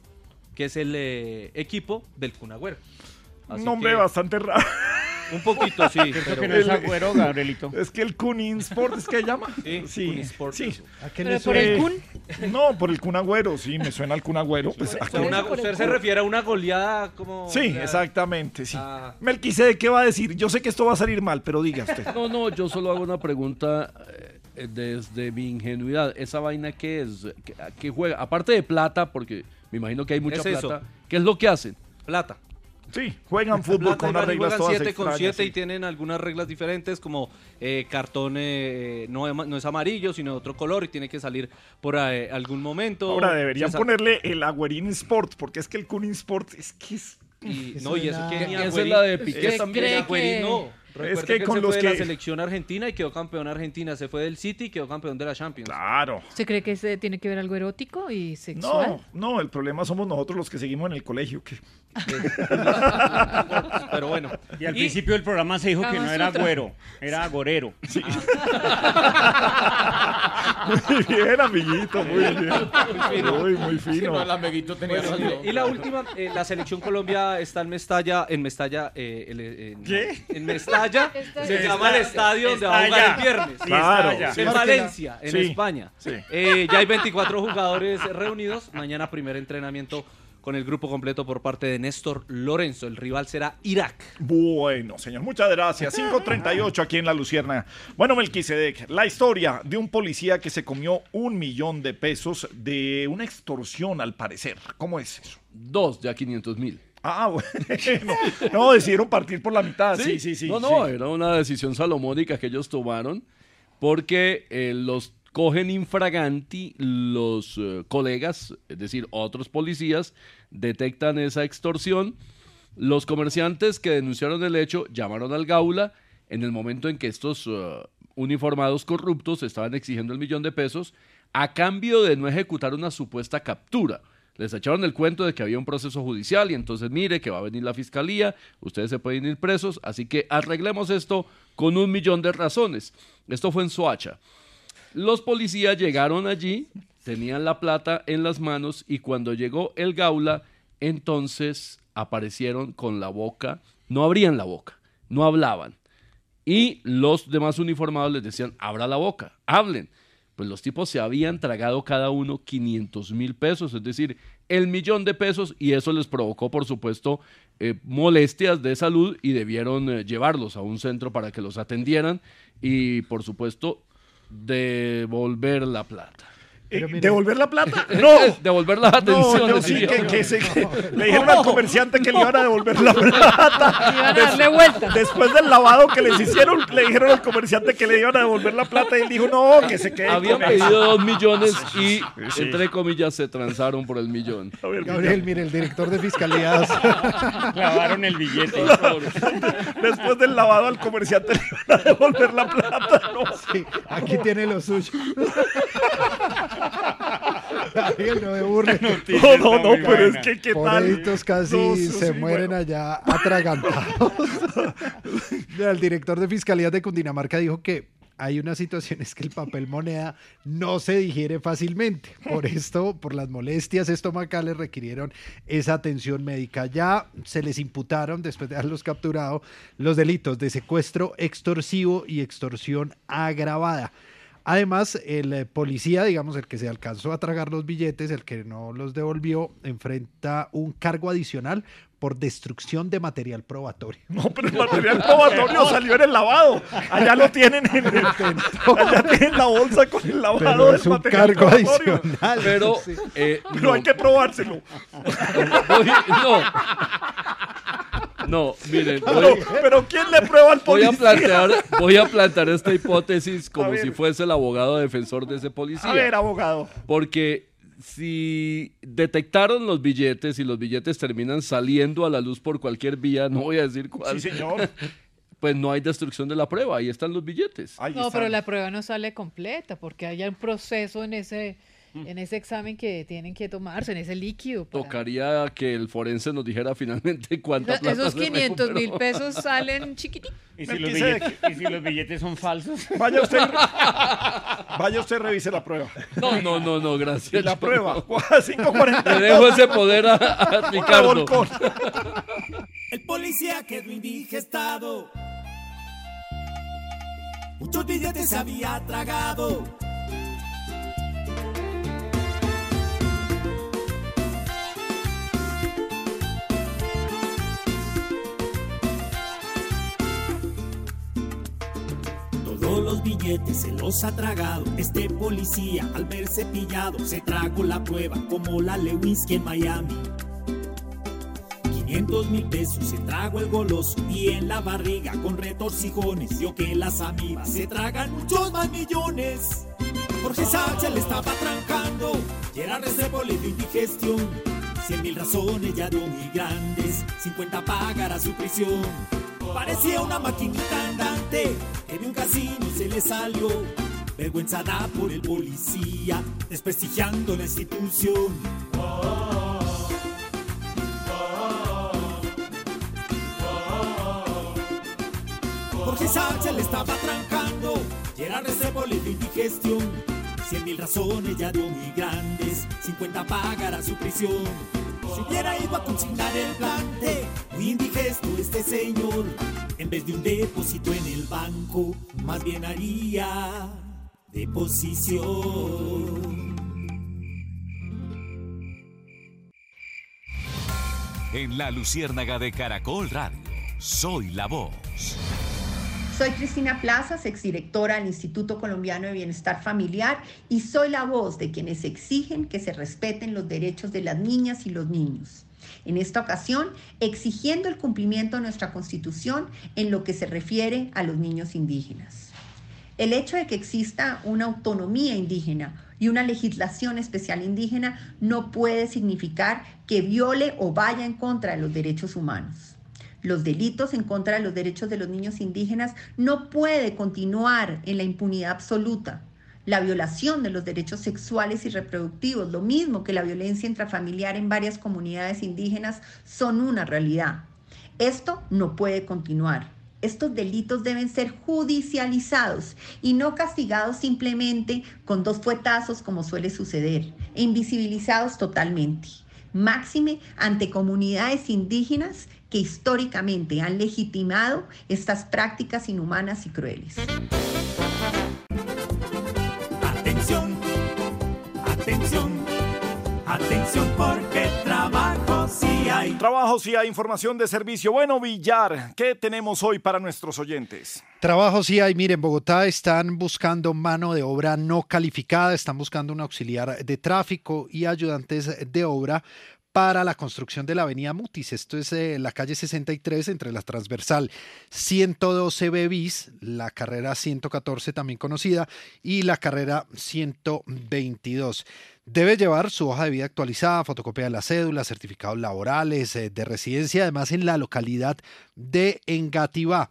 que es el eh, equipo del Kun Agüero. Así Un nombre que- bastante raro. Un poquito, sí. Creo que no es Agüero, Gabrielito. Es que el Kunin Sport es que se llama. Sí, sí. ¿A qué le ¿Pero por el Kun? No, por el Kun Agüero, sí, me suena al Kun Agüero. Pues, ¿a O sea, qué? una- usted se refiere a una goleada como... Sí, o sea, exactamente, sí. Ah. Melquisede, ¿qué va a decir? Yo sé que esto va a salir mal, pero diga usted. No, no, yo solo hago una pregunta eh, desde mi ingenuidad. ¿Esa vaina qué es? ¿Qué, a qué juega? Aparte de plata, porque me imagino que hay mucha Es eso. plata. ¿Qué es lo que hacen? Plata. Sí, juegan fútbol con unas reglas juegan todas 7 con extrañas, 7 y tienen algunas reglas diferentes como eh, cartón eh, no, es- no es amarillo sino de otro color y tiene que salir por eh, algún momento. Ahora deberían Se ponerle el Agüerín Sport, porque es que el Kunin Sport es que es... Y, no, y eso que ni Esa es Agüerín- la de Piqué es- también. Agüerín no. Es que él con se los fue de la que- selección argentina y quedó campeón argentina. Se fue del City y quedó campeón de la Champions. Claro. ¿Usted cree que se tiene que ver algo erótico y sexual? No, no, el problema somos nosotros los que seguimos en el colegio. Que... Pero bueno. Y al principio del programa se dijo que no era Sutra. güero, era agorero. Muy bien, amiguito, muy bien. fino. Muy, muy Sí, fino. no, el amiguito tenía razón. Y la última, eh, la selección Colombia está en Mestalla, en Mestalla, eh, el- en, ¿Qué? En Mestalla. Mestalla Estalla. se llama el estadio donde va a jugar el viernes. Claro, En sí. Valencia, en Sí, España. sí. Eh, ya hay 24 jugadores reunidos. Mañana primer entrenamiento con el grupo completo por parte de Néstor Lorenzo. El rival será Irak. Bueno, señor, muchas gracias. 538 aquí en La Lucierna. Bueno, Melquisedec, la historia de un policía que se comió un millón de pesos de una extorsión, al parecer. ¿Cómo es eso? Dos, ya 500 mil. Ah, bueno. No, decidieron partir por la mitad. Sí, sí, sí. No, no, sí. era una decisión salomónica que ellos tomaron porque eh, los cogen infraganti los eh, colegas, es decir, otros policías, detectan esa extorsión. Los comerciantes que denunciaron el hecho llamaron al Gaula en el momento en que estos eh, uniformados corruptos estaban exigiendo el millón de pesos a cambio de no ejecutar una supuesta captura. Les echaron el cuento de que había un proceso judicial y entonces mire que va a venir la fiscalía, ustedes se pueden ir presos, así que arreglemos esto con un millón de razones. Esto fue en Soacha. Los policías llegaron allí, tenían la plata en las manos y cuando llegó el Gaula, entonces aparecieron con la boca, no abrían la boca, no hablaban. Y los demás uniformados les decían, abra la boca, hablen. Pues los tipos se habían tragado cada uno 500 mil pesos, es decir, el millón de pesos y eso les provocó, por supuesto, eh, molestias de salud y debieron eh, llevarlos a un centro para que los atendieran y, por supuesto, devolver la plata. ¿Devolver la plata? No. devolver las No, atenciones. yo sí que, se- que le dijeron al comerciante que le iban a devolver la plata. Iban a darle vuelta. Después del lavado que les hicieron, le dijeron al comerciante que le iban a devolver la plata y él dijo, no, que se quede Habían con eso". pedido dos millones y, Sí. entre comillas, se transaron por el millón. Gabriel, mire, el director de fiscalías. Clavaron el billete. Después del lavado al comerciante le iban a devolver la plata. No. Sí, aquí tiene lo suyo. Gabriel, no me burle. No, no, no, pero es que qué tal. Pobrecitos casi No, se sí, mueren bueno. allá atragantados. Mira, el director de Fiscalía de Cundinamarca dijo que hay unas situaciones que el papel moneda no se digiere fácilmente. Por esto, por las molestias estomacales, requirieron esa atención médica. Ya se les imputaron, después de haberlos capturado, los delitos de secuestro extorsivo y extorsión agravada. Además, el eh, policía, digamos, el que se alcanzó a tragar los billetes, el que no los devolvió, enfrenta un cargo adicional por destrucción de material probatorio. No, pero el material probatorio salió en el lavado. Allá lo tienen en el Allá tienen la bolsa con el lavado Pero del es un material cargo probatorio. adicional. Pero, Sí. eh, Pero no. hay que probárselo. Voy- no. No, miren, voy, Pero, pero ¿quién le prueba al voy a policía? plantear, voy a plantear esta hipótesis como si fuese el abogado defensor de ese policía. A ver, abogado. Porque si detectaron los billetes y los billetes terminan saliendo a la luz por cualquier vía, no voy a decir cuál. Sí, señor. Pues no hay destrucción de la prueba, ahí están los billetes. No, pero la prueba no sale completa porque hay un proceso en ese, en ese examen que tienen que tomarse, en ese líquido. para- Tocaría que el forense nos dijera finalmente cuánta plata Esos se 500 mil pesos salen chiquititos. ¿Y si, los billetes, ¿Y si los billetes son falsos? Vaya usted, vaya usted, revise la prueba. No, no, no, no, Y gracias. la prueba, no. 540. Le dejo ese poder a, a Ricardo. El policía quedó indigestado. Muchos billetes se había tragado. Todos los billetes se los ha tragado. Este policía, al verse pillado, se tragó la prueba como la Lewinsky en Miami. 500 mil pesos se tragó el goloso y en la barriga con retorcijones vio que las amigas se tragan muchos más millones. Jorge Sánchez le estaba trancando y era dio indigestión. 100 mil razones ya dio muy grandes, 50 pagará su prisión. Parecía una maquinita andante de un casino le salió. Vergüenza da por el policía, desprestigiando la institución. Jorge Sánchez le estaba trancando y era dio indigestión. Cien mil razones ya dio muy grandes, 50 pagará su prisión. Si hubiera ido a consignar el plante, muy indigesto este señor. En vez de un depósito en el banco, más bien haría deposición. En la Luciérnaga de Caracol Radio, soy la voz. Soy Cristina Plazas, exdirectora del Instituto Colombiano de Bienestar Familiar y soy la voz de quienes exigen que se respeten los derechos de las niñas y los niños. En esta ocasión, exigiendo el cumplimiento de nuestra Constitución en lo que se refiere a los niños indígenas. El hecho de que exista una autonomía indígena y una legislación especial indígena no puede significar que viole o vaya en contra de los derechos humanos. Los delitos en contra de los derechos de los niños indígenas no puede continuar en la impunidad absoluta. La violación de los derechos sexuales y reproductivos, lo mismo que la violencia intrafamiliar en varias comunidades indígenas, son una realidad. Esto no puede continuar. Estos delitos deben ser judicializados y no castigados simplemente con dos fuetazos como suele suceder, e invisibilizados totalmente. Máxime ante comunidades indígenas que históricamente han legitimado estas prácticas inhumanas y crueles. Atención, atención, atención porque trabajo sí hay. Trabajo sí hay información de servicio. Bueno, Villar, ¿qué tenemos hoy para nuestros oyentes? Trabajo sí hay. Miren, en Bogotá están buscando mano de obra no calificada, están buscando un auxiliar de tráfico y ayudantes de obra para la construcción de la avenida Mutis. Esto es eh, la calle 63 entre la transversal 112B bis, la carrera 114 también conocida, y la carrera 122. Debe llevar su hoja de vida actualizada, fotocopia de la cédula, certificados laborales, eh, de residencia, además en la localidad de Engativá.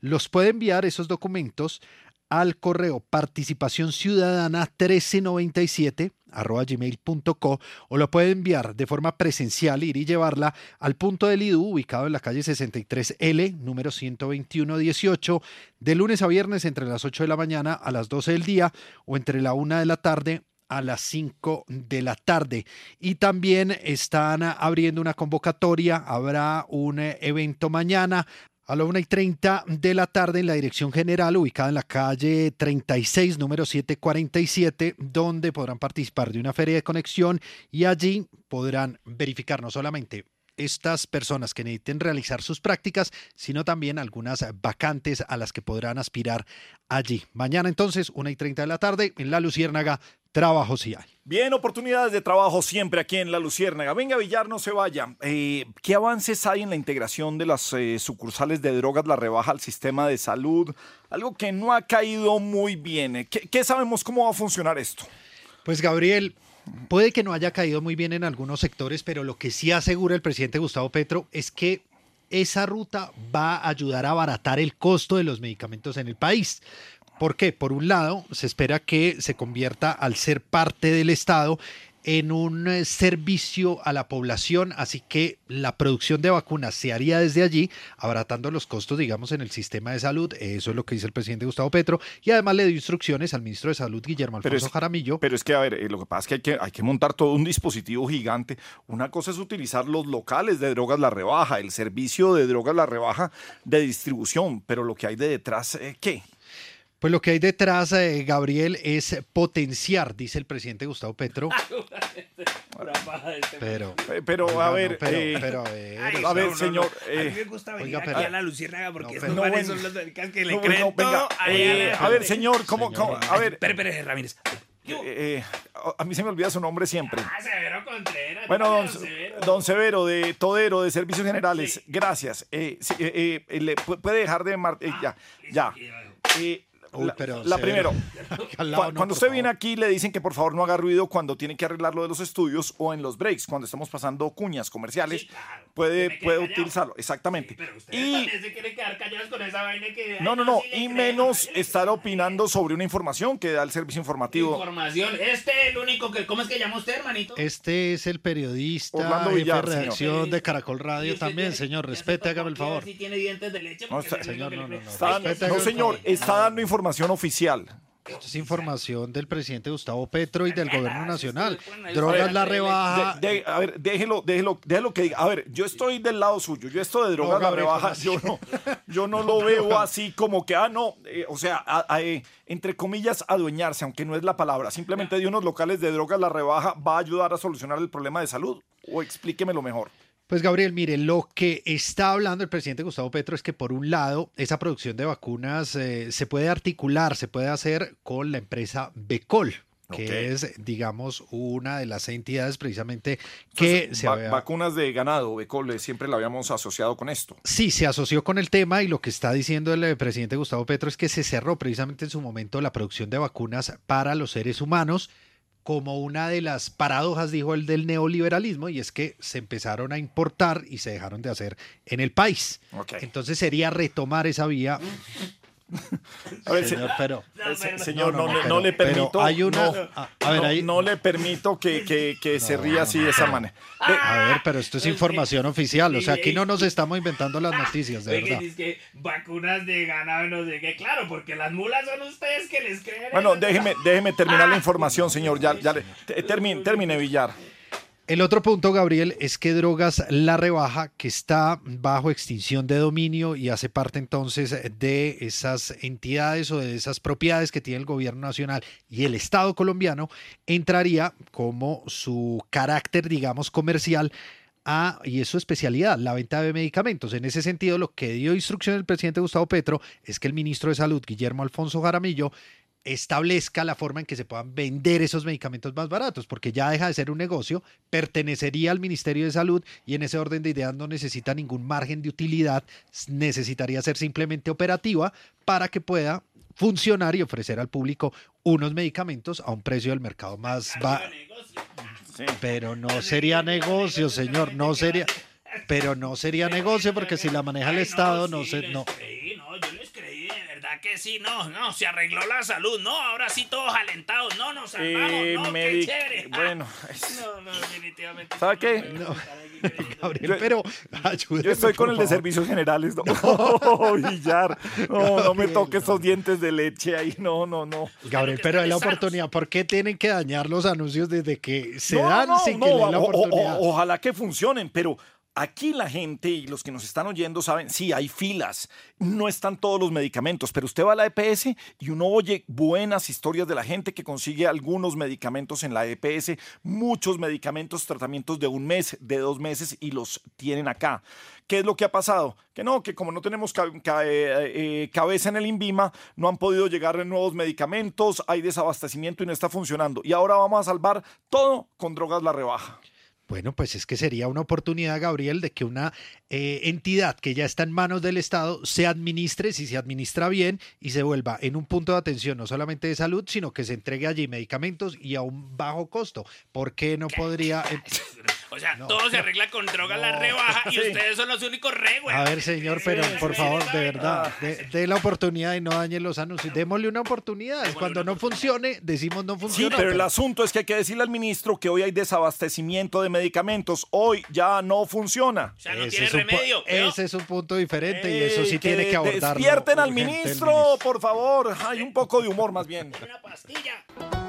Los puede enviar esos documentos al correo participación ciudadana 1397 arroba gmail.co o lo puede enviar de forma presencial, ir y llevarla al punto del IDU ubicado en la calle 63L, número 12118, de lunes a viernes entre las 8 de la mañana a las 12 del día o entre la 1 de la tarde a las 5 de la tarde. Y también están abriendo una convocatoria, habrá un eh, evento mañana a la 1 y 30 de la tarde en la dirección general ubicada en la calle 36, número 747, donde podrán participar de una feria de conexión y allí podrán verificar no solamente estas personas que necesiten realizar sus prácticas, sino también algunas vacantes a las que podrán aspirar allí. Mañana entonces, 1 y 30 de la tarde, en La Luciérnaga, trabajo sí hay. Bien, oportunidades de trabajo siempre aquí en La Luciérnaga. Venga, Villar, no se vaya. Eh, ¿Qué avances hay en la integración de las eh, sucursales de drogas, la rebaja al sistema de salud? Algo que no ha caído muy bien. ¿Qué, qué sabemos cómo va a funcionar esto? Pues Gabriel, puede que no haya caído muy bien en algunos sectores, pero lo que sí asegura el presidente Gustavo Petro es que esa ruta va a ayudar a abaratar el costo de los medicamentos en el país. ¿Por qué? Por un lado, se espera que se convierta al ser parte del Estado en un eh, servicio a la población, así que la producción de vacunas se haría desde allí, abaratando los costos, digamos, en el sistema de salud. Eso es lo que dice el presidente Gustavo Petro. Y además le dio instrucciones al ministro de Salud, Guillermo Pero Alfonso es- Jaramillo. Pero es que, a ver, eh, lo que pasa es que hay, que hay que montar todo un dispositivo gigante. Una cosa es utilizar los locales de drogas la rebaja, el servicio de drogas la rebaja de distribución, pero lo que hay de detrás, eh, ¿qué? Pues lo que hay detrás, eh, Gabriel, es potenciar, dice el presidente Gustavo Petro. Pero, Eh, pero Oiga, a no, ver, pero- eh, pero a ver, a ver, señor. eh, A mí me gusta venir oiga, aquí pero- a la Luciérnaga porque no, estos pero- no, son los que le No, creen no, venga, todo a eh, ver, señor, ¿cómo, cómo- a ver, Pérez Pérez Ramírez. eh, eh, a- mí se me olvida su nombre siempre. Ah, Severo Contreras. Bueno, don, Severo. don Severo, de Todero, de Servicios Generales, gracias. Eh, sí, eh, eh, le pu- puede dejar de... mar- eh, ya, ya. Uy, la, pero, la primero, lado, no, cuando usted viene aquí le dicen que por favor no haga ruido cuando tiene que arreglar lo de los estudios o en los breaks, cuando estamos pasando cuñas comerciales, puede, puede utilizarlo, exactamente. Y También se quieren quedar callados con esa vaina que... no, no, no, sí y menos estar opinando sobre una información que da el servicio informativo. Información. Este es el único que... ¿Cómo es que llama usted, hermanito? Este es el periodista, Orlando Villar, de señor. redacción de Caracol Radio también, señor. Respete, hágame el favor. Si tiene dientes de leche. No, está- creo. Está- Respete, no, por señor, está dando información oficial. Esto es información del presidente Gustavo Petro y del gobierno nacional. A Drogas la rebaja. de- de- a ver, déjelo, déjelo, déjelo que diga. A ver, yo estoy del lado suyo. Yo esto de drogas la rebaja, ¿cómo yo no, yo no lo veo así como que, ah, no, eh, o sea, a- a, eh, entre comillas, adueñarse, aunque no es la palabra. Simplemente de unos locales de drogas la rebaja va a ayudar a solucionar el problema de salud. O explíquemelo mejor. Pues Gabriel, mire, lo que está hablando el presidente Gustavo Petro es que por un lado esa producción de vacunas eh, se puede articular, se puede hacer con la empresa Becol, que es, digamos, una de las entidades precisamente que se Va- había- Vacunas de ganado, Becole, siempre la habíamos asociado con esto. Sí, se asoció con el tema y lo que está diciendo el eh, presidente Gustavo Petro es que se cerró precisamente en su momento la producción de vacunas para los seres humanos como una de las paradojas, dijo él, del neoliberalismo, y es que se empezaron a importar y se dejaron de hacer en el país. Entonces sería retomar esa vía. A ver, Señor, se- pero- eh, se- señor, no, no, le- pero- permito. hay una- no, a- a ver, no, ahí- no le permito que, que- que se ría así de esa manera. A ver, pero esto es información oficial, o sea, aquí no nos estamos inventando las noticias, de verdad. que vacunas de ganado no sé qué. Claro, porque las mulas son ustedes que les creen. Bueno, déjeme, déjeme terminar la información, señor. Ya, ya le- te- termine, termine, Villar. El otro punto, Gabriel, es que Drogas La Rebaja, que está bajo extinción de dominio y hace parte entonces de esas entidades o de esas propiedades que tiene el gobierno nacional y el Estado colombiano, entraría como su carácter, digamos, comercial a, y es su especialidad, la venta de medicamentos. En ese sentido, lo que dio instrucción el presidente Gustavo Petro es que el ministro de Salud, Guillermo Alfonso Jaramillo, establezca la forma en que se puedan vender esos medicamentos más baratos, porque ya deja de ser un negocio, pertenecería al Ministerio de Salud y en ese orden de ideas no necesita ningún margen de utilidad, necesitaría ser simplemente operativa para que pueda funcionar y ofrecer al público unos medicamentos a un precio del mercado más bajo. Pero no sería negocio, señor, no sería, pero no sería negocio porque si la maneja el Estado no se, no. Verdad que sí, no, no, se arregló la salud, no, ahora sí todos alentados, no, nos salvamos, Eh, no, qué chévere. bueno, No, no, definitivamente. ¿Sabe qué? Gabriel, pero Yo estoy con el de servicios generales. No, Villar. No, no me toque esos dientes de leche ahí. No, no, no. Gabriel, pero es la oportunidad. ¿Por qué tienen que dañar los anuncios desde que se No, dan no, sin no, que le den la o- o- oportunidad? o- ojalá que funcionen, pero aquí la gente y los que nos están oyendo saben, sí, hay filas, no están todos los medicamentos, pero usted va a la EPS y uno oye buenas historias de la gente que consigue algunos medicamentos en la EPS, muchos medicamentos, tratamientos de un mes, de dos meses y los tienen acá. ¿Qué es lo que ha pasado? Que no, que como no tenemos ca- eh, eh, cabeza en el INVIMA, no han podido llegar nuevos medicamentos, hay desabastecimiento y no está funcionando. Y ahora vamos a salvar todo con drogas la rebaja. Bueno, pues es que sería una oportunidad, Gabriel, de que una eh, entidad que ya está en manos del Estado se administre, si se administra bien, y se vuelva en un punto de atención no solamente de salud, sino que se entregue allí medicamentos y a un bajo costo. ¿Por qué no podría... O sea, todo se arregla con droga la rebaja y Sí. ustedes son los únicos re, güey. A ver, señor, pero por favor, de verdad, de, de la oportunidad y no dañe los anuncios. Démosle una oportunidad. Cuando no funcione, decimos no Sí, funciona. pero el asunto es que hay que decirle al ministro que hoy hay desabastecimiento de medicamentos. Hoy ya no funciona. ese, es un, pu- ese es un punto diferente y eso sí tiene que abordarlo. Despierten al urgente ministro, por favor. Hay un poco de humor más bien. A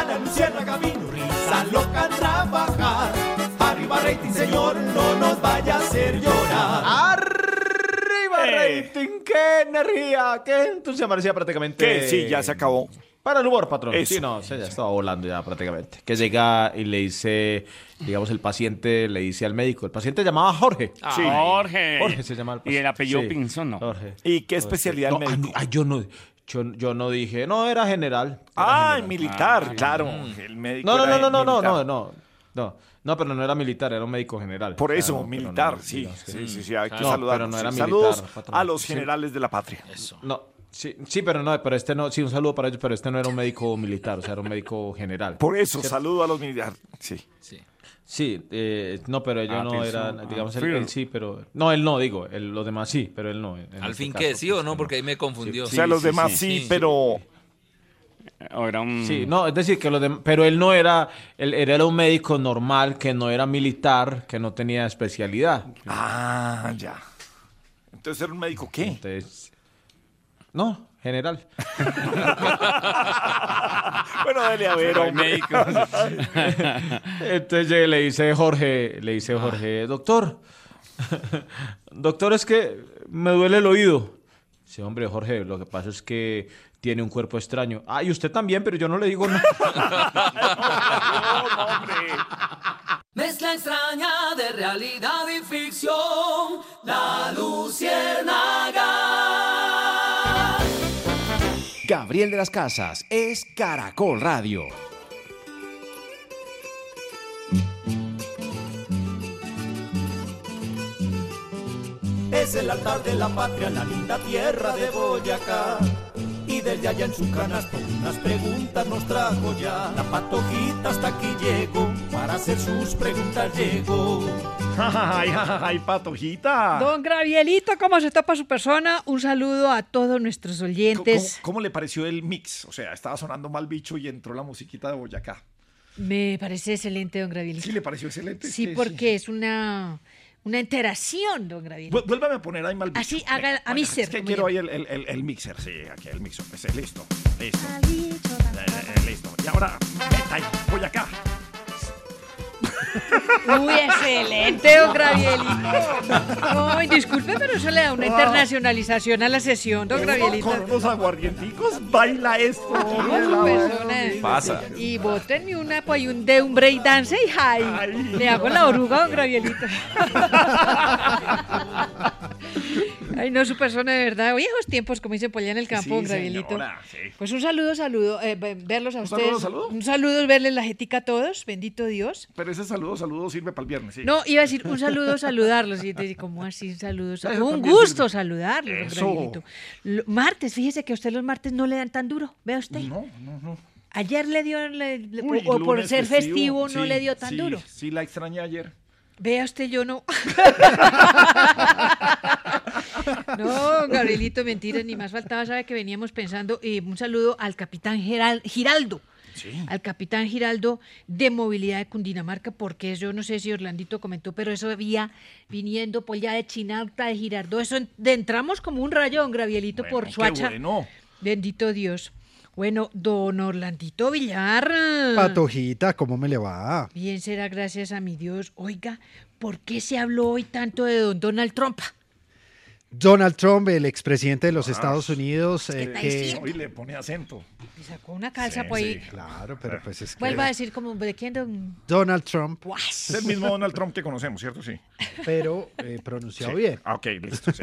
la luciérnaga vino risa loca trabajar. Arriba rating, señor, no nos vaya a hacer llorar. ¡Arriba, rating! ¡Qué energía! ¡Qué entusiasmo! Parecía prácticamente... Que sí, ya se acabó. Para el humor, patrón. Eso. Sí, no, se ya estaba volando ya prácticamente. Que llega y le dice, digamos, el paciente le dice al médico. El paciente llamaba Jorge. Ah, Jorge. Jorge se llama el Y paciente. el apellido Sí, Pinzón, ¿no? Jorge. ¿Y qué especialidad No, el ah, médico? no, ah, yo no... Yo, yo no dije, no, era general. Era Ah, general. militar, Ah, claro. El médico No, no, no, no, no, no, no, no, no. No, pero no era militar, era un médico general. Por eso, Claro, militar, no, sí, no, sí, sí, sí, hay que No, saludar. pero no era Sí, militar, Saludos patrón. a los Sí. generales de la patria. No, sí, sí, pero no, pero este no, sí, un saludo para ellos, pero este no era un médico militar, o sea, era un médico general. Por eso, ¿Cierto? saludo a los militares. Sí. Sí, eh, no, pero ellos Ah, no Pinzón, eran, ah, digamos, él, él sí, pero... No, él no, digo, él- los demás sí, pero él no. en Al este fin caso, que sí o no, porque ahí me confundió. o sea, los demás sí, pero... Ahora un... Sí, no, es decir, que los dem- pero él no era, él, él era un médico normal, que no era militar, que no tenía especialidad. Ah, ya. Entonces era un médico qué? Entonces, no, general. bueno, dale a ver, hombre. médico. Entonces llegué, le dice Jorge, le dice Jorge, doctor, doctor, es que me duele el oído. Dice, hombre, Jorge, lo que pasa es que tiene un cuerpo extraño. Ah, y usted también, pero yo no le digo nada. Mezcla extraña de realidad y ficción. La Luciérnaga. Gabriel de las Casas es Caracol Radio. Es el altar de la patria, la linda tierra de Boyacá. Desde allá en su canasto unas preguntas nos trajo ya. La patojita hasta aquí llegó, para hacer sus preguntas llegó. Ay, ay, patojita. Don Gravielito, ¿cómo se topa su persona? Un saludo a todos nuestros ¿Cómo, oyentes. cómo le pareció el mix? O sea, estaba sonando mal bicho y entró la musiquita de Boyacá. Me parece excelente, don Gravielito. ¿Sí le pareció excelente? Sí, porque es una, una interacción, don. Vu- Vuélvame a poner ahí mal bicho. Así haga a mí ser. Es que quiero ahí el, el, el, el mixer, sí, aquí el mixer. Ese, listo, listo. Eh, eh, listo. Y ahora, meta ahí, Boyacá. Uy, excelente, don Gravielito. Ay, disculpe, pero eso le da una Wow. internacionalización a la sesión, don Gravielito. Con unos aguardienticos, baila esto. Persona. Pasa. Y bótenme una, pues, un de un break dance y ay, le hago la oruga, don Gravielito. Ay, no, su persona de verdad. Viejos tiempos, como dicen por allá en el campo, Sí, señora, sí. Pues un saludo, saludo, eh, ve- verlos a ¿Un ustedes. saludo, saludo? Un saludo, verles la jetica a todos, bendito Dios. Pero ese saludo, saludo sirve para el viernes, sí. No, iba a decir un saludo, saludarlos. Y te digo, ¿cómo así un saludo? Eso Un gusto sirve. saludarlos, Eso. Martes, fíjese que a usted los martes no le dan tan duro, vea usted. No, no, no. Ayer le dio, le- Uy, o por ser festivo, no sí, le dio tan sí, duro. Sí, la extrañé ayer. Vea usted, yo no. no, Gabrielito, mentira, ni más faltaba, sabe que veníamos pensando. eh, un saludo al capitán Geral- Giraldo. Al capitán Giraldo de Movilidad de Cundinamarca, porque yo no sé si Orlandito comentó, pero eso había viniendo por allá de Chinalta, de Girardó, eso en- de- entramos como un rayo, don Gravielito, por qué Suacha. bueno. Bendito Dios. Bueno, don Orlandito Villar. Patojita, ¿cómo me le va? Bien será gracias a mi Dios. Oiga, ¿por qué se habló hoy tanto de don Donald Trump? Donald Trump, el expresidente de los Estados Unidos, eh, está que... Hoy le pone acento. Le sacó una calza Sí, por ahí. sí, Claro, pero pues es que... Vuelva a decir como de quién don. Donald Trump, Es el mismo Donald Trump que conocemos, ¿cierto? Sí. pero eh, pronunciado Sí. bien. Ah, ok, listo, sí.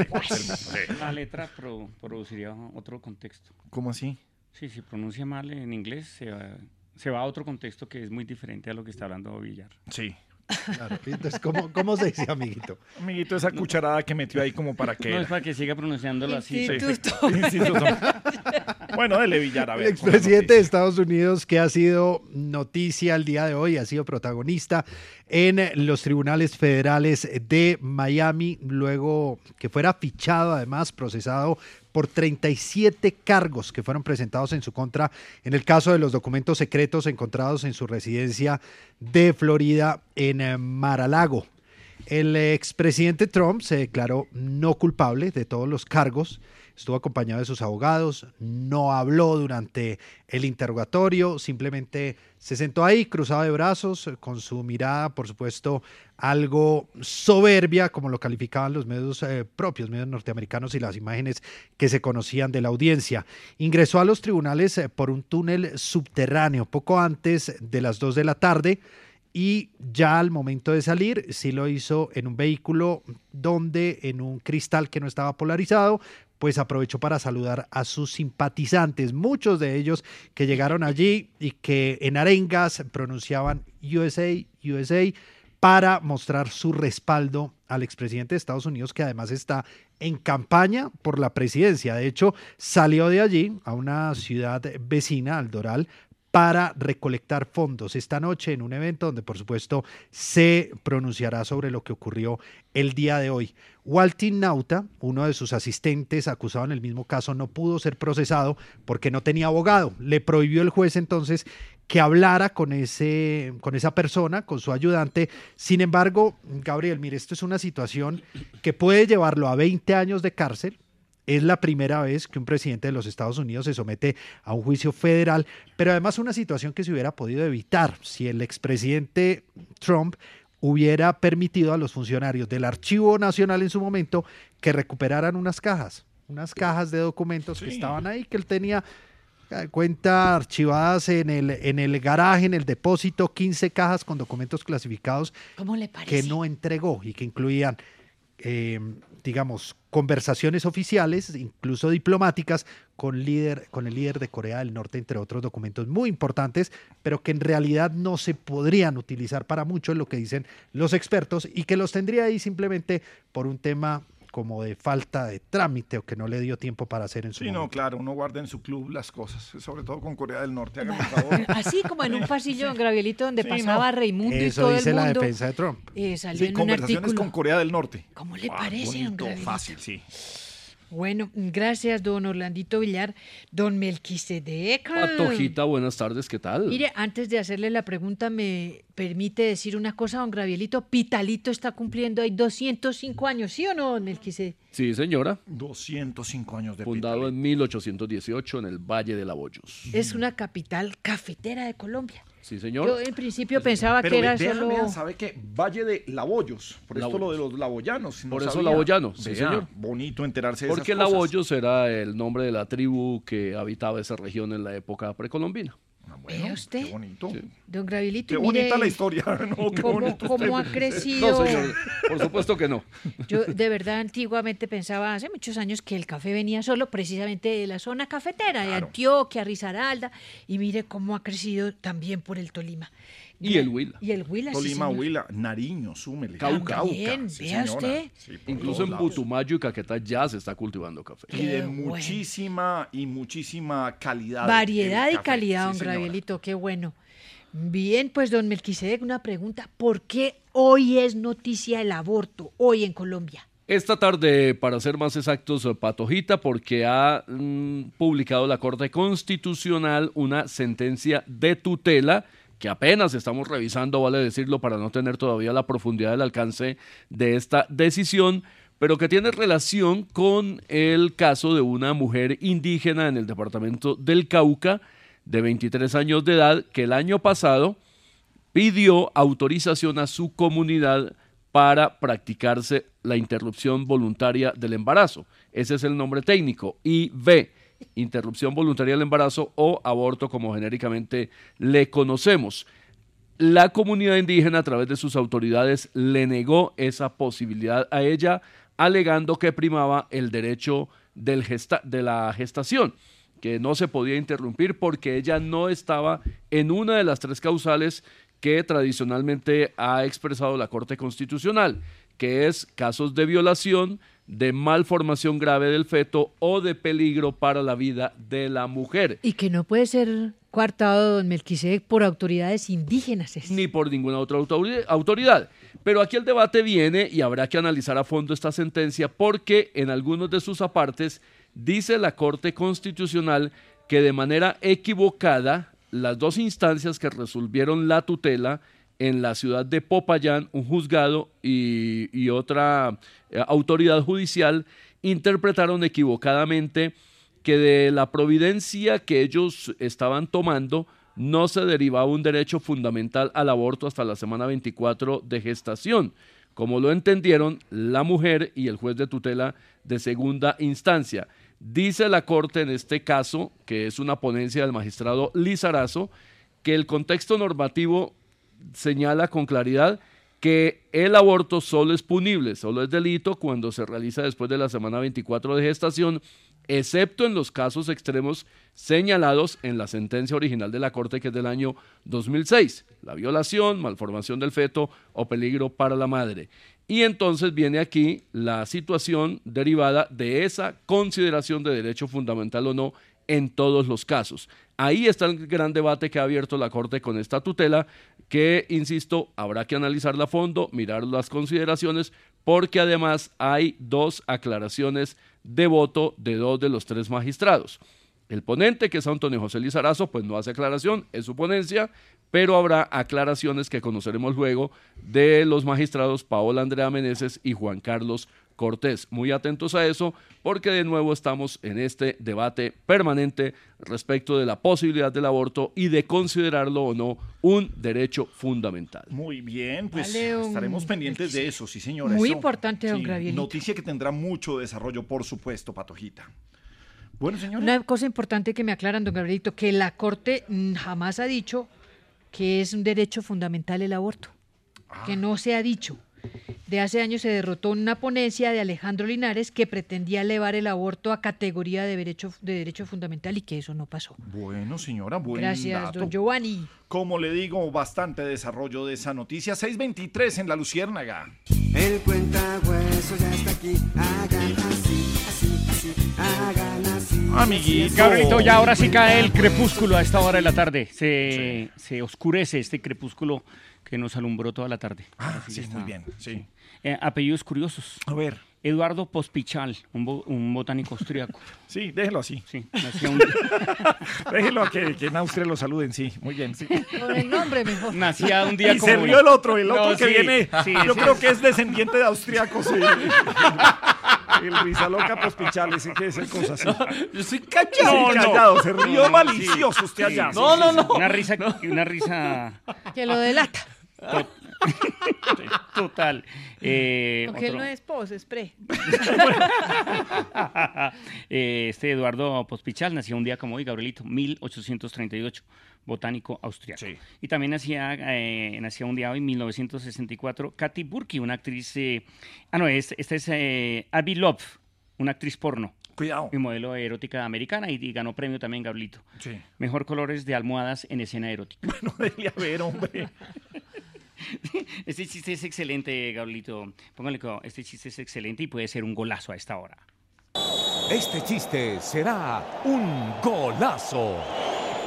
La letra pro- produciría otro contexto. ¿Cómo así? Sí, si pronuncia mal en inglés, se va, se va a otro contexto que es muy diferente a lo que está hablando Villar. Sí. Claro, entonces, ¿cómo, cómo se dice, amiguito? Amiguito, esa cucharada que metió ahí como para que... No, es para que siga pronunciándolo así. Sí. Instituto. Instituto. bueno, dele Villar, a El ver. la expresidente de Estados Unidos que ha sido noticia el día de hoy, ha sido protagonista en los tribunales federales de Miami, luego que fuera fichado, además procesado por 37 cargos que fueron presentados en su contra en el caso de los documentos secretos encontrados en su residencia de Florida en eh, Mar-a-Lago. El expresidente Trump se declaró no culpable de todos los cargos, estuvo acompañado de sus abogados, no habló durante el interrogatorio, simplemente se sentó ahí cruzado de brazos, con su mirada, por supuesto, algo soberbia, como lo calificaban los medios eh, propios, medios norteamericanos y las imágenes que se conocían de la audiencia. Ingresó a los tribunales eh, por un túnel subterráneo. Poco antes de las 2 de la tarde y ya al momento de salir sí lo hizo en un vehículo donde en un cristal que no estaba polarizado pues aprovechó para saludar a sus simpatizantes, muchos de ellos que llegaron allí y que en arengas pronunciaban USA, USA, para mostrar su respaldo al expresidente de Estados Unidos, que además está en campaña por la presidencia. De hecho, salió de allí a una ciudad vecina, al Doral, para recolectar fondos esta noche en un evento donde por supuesto se pronunciará sobre lo que ocurrió el día de hoy. Waltin Nauta, uno de sus asistentes acusado en el mismo caso, no pudo ser procesado porque no tenía abogado. Le prohibió el juez entonces que hablara con, ese, con esa persona, con su ayudante. Sin embargo, Gabriel, mire, esto es una situación que puede llevarlo a 20 años de cárcel Es la primera vez que un presidente de los Estados Unidos se somete a un juicio federal, pero además una situación que se hubiera podido evitar si el expresidente Trump hubiera permitido a los funcionarios del Archivo Nacional en su momento que recuperaran unas cajas, unas cajas de documentos que estaban ahí, que él tenía eh, cuenta archivadas en el, en el garaje, en el depósito, 15 cajas con documentos clasificados ¿Cómo le parece? que no entregó y que incluían, eh, digamos, conversaciones oficiales, incluso diplomáticas, con, líder, con el líder de Corea del Norte, entre otros documentos muy importantes, pero que en realidad no se podrían utilizar para mucho, lo que dicen los expertos, y que los tendría ahí simplemente por un tema como de falta de trámite o que no le dio tiempo para hacer en su Sí, momento. no, claro, uno guarda en su club las cosas, sobre todo con Corea del Norte, favor. Así como en un pasillo, don Gravielito, donde Sí, pasaba no. Raimundo y Eso todo dice el la defensa de Trump. eh, salió Sí, en un conversaciones artículo. con Corea del Norte. ¿Cómo le Ah, parece, bonito, fácil, sí. Bueno, gracias, don Orlandito Villar. Don Melquisedec. Patojita, buenas tardes, ¿qué tal? Mire, antes de hacerle la pregunta, me permite decir una cosa, don Gravielito. Pitalito está cumpliendo ahí 205 años, ¿sí o no, don Melquisedec? Sí, señora. 205 años de Fundado en 1818 en el Valle de Laboyos. Es una capital cafetera de Colombia. Sí, señor. Yo en principio pensaba Pero que era ve- vea, solo... ¿sabe qué? Valle de Laboyos, por esto lo de los laboyanos. no Por eso sabía. Laboyano, sí, señor. Bonito enterarse de Porque esas cosas. Laboyos era el nombre de la tribu que habitaba esa región en la época precolombina. ¿Vea usted? Qué bonito. Don Gravilito, Qué mire bonita la historia, ¿no? Qué cómo, bonito cómo ha crecido. No, señor, por supuesto que no. Yo de verdad antiguamente pensaba, hace muchos años, que el café venía solo precisamente de la zona cafetera, de Antioquia, Risaralda, y mire cómo ha crecido también por el Tolima. Y el Huila. Y el Huila, sí, Tolima. Huila, Nariño, Súmele, Cauca. También, sí, vea señora. usted. Sí, Incluso en lados. Putumayo y Caquetá ya se está cultivando café. Y de muchísima y muchísima calidad. Variedad y café. calidad, don. Gravielito, qué bueno. Bien, pues don Melquisedec, una pregunta. ¿Por qué hoy es noticia el aborto, hoy en Colombia? Esta tarde, para ser más exactos, Patojita, porque ha mm, publicado la Corte Constitucional una sentencia de tutela que apenas estamos revisando, vale decirlo, para no tener todavía la profundidad del alcance de esta decisión, pero que tiene relación con el caso de una mujer indígena en el departamento del Cauca, de 23 años de edad, que el año pasado pidió autorización a su comunidad para practicarse la interrupción voluntaria del embarazo. Ese es el nombre técnico. IB, interrupción voluntaria del embarazo o aborto como genéricamente le conocemos. La comunidad indígena a través de sus autoridades le negó esa posibilidad a ella, alegando que primaba el derecho del gesta- de la gestación, que no se podía interrumpir porque ella no estaba en una de las tres causales que tradicionalmente ha expresado la Corte Constitucional, que es casos de violación, de malformación grave del feto o de peligro para la vida de la mujer. Y que no puede ser coartado don Melquisedec por autoridades indígenas. es. ni por ninguna otra autori- autoridad. Pero aquí el debate viene y habrá que analizar a fondo esta sentencia porque en algunos de sus apartes dice la Corte Constitucional que de manera equivocada las dos instancias que resolvieron la tutela en la ciudad de Popayán, un juzgado y, otra eh, autoridad judicial interpretaron equivocadamente que de la providencia que ellos estaban tomando no se derivaba un derecho fundamental al aborto hasta la semana 24 de gestación, como lo entendieron la mujer y el juez de tutela de segunda instancia. Dice la Corte en este caso, que es una ponencia del magistrado Lizarazo, que el contexto normativo señala con claridad que el aborto solo es punible, solo es delito cuando se realiza después de la semana 24 de gestación, excepto en los casos extremos señalados en la sentencia original de la Corte que es del año 2006, la violación, malformación del feto o peligro para la madre. Y entonces viene aquí la situación derivada de esa consideración de derecho fundamental o no en todos los casos. Ahí está el gran debate que ha abierto la Corte con esta tutela, que, insisto, habrá que analizarla a fondo, mirar las consideraciones, porque además hay dos aclaraciones de voto de dos de los tres magistrados. El ponente, que es Antonio José Lizarazo, pues no hace aclaración, es su ponencia, pero habrá aclaraciones que conoceremos luego de los magistrados Paola Andrea Meneses y Juan Carlos Cortés. Muy atentos a eso porque de nuevo estamos en este debate permanente respecto de la posibilidad del aborto y de considerarlo o no un derecho fundamental. Muy bien, pues Vale, un- estaremos pendientes de eso, sí señora. Muy Eso- importante, don sí. Noticia que tendrá mucho desarrollo, por supuesto, Patojita. Bueno, señora. Una cosa importante que me aclaran, don Gabrielito, que la Corte jamás ha dicho que es un derecho fundamental el aborto. Que no se ha dicho. De hace años se derrotó una ponencia de Alejandro Linares que pretendía elevar el aborto a categoría de derecho, de derecho fundamental y que eso no pasó. Bueno, señora, buen Gracias, dato. don Giovanni. Como le digo, bastante desarrollo de esa noticia. 623 en la Luciérnaga. El cuentahueso ya está aquí. Así. Hagan así. Amiguito. Gabrielito, ya ahora sí cae el crepúsculo a esta hora de la tarde. Se, se oscurece este crepúsculo que nos alumbró toda la tarde. Ah, Así sí, está. muy bien, sí. Eh, apellidos curiosos. A ver. Eduardo Pospichal, un, bo- un botánico austriaco. Sí, déjelo así. Sí, nació un, Déjelo a que, que en Austria lo saluden, sí. Muy bien, sí. Con el nombre mejor. nacía un día y como se rió el otro, el otro No, que sí, viene. sí, yo sí. creo que es descendiente de austriacos. sí. El Rizaloca Pospichales, sí que es el cosa así. Yo estoy Sí, callado. callado, se rió No, malicioso sí, usted allá. No, sí, no, sí. no. Una risa, una risa Que lo delata. total. Eh, Porque él otro- no es pos, es pre. Eh, este Eduardo Pospichal nació un día como hoy, Gabrielito, 1838, botánico austriaco. Y también nacía, eh, nacía un día hoy, 1964, Katy Burke, una actriz... eh, ah, no, es- esta es eh, Abby Love, una actriz porno. Cuidado. Y modelo erótica americana y, y ganó premio también, Gabrielito. Sí. Mejor colores de almohadas en escena erótica. No dele a ver, hombre. Este chiste es excelente, Gabrielito. Póngale que este chiste es excelente y puede ser un golazo a esta hora. Este chiste será un golazo.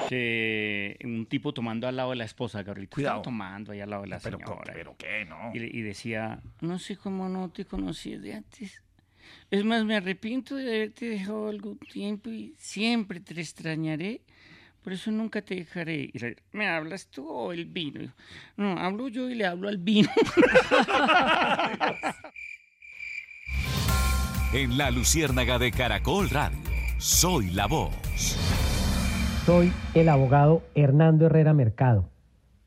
que un tipo tomando al lado de la esposa, Gabrielito. Cuidado. Estaba tomando ahí al lado de la Pero, señora. pero qué, ¿no? Y, y decía, no sé cómo no te conocí de antes. Es más, me arrepiento de haberte dejado algún tiempo y siempre te extrañaré. Por eso nunca te dejaré. Y le- ¿Me hablas tú o el vino? Yo, No, hablo yo y le hablo al vino. En la Luciérnaga de Caracol Radio, soy la voz. Soy el abogado Hernando Herrera Mercado,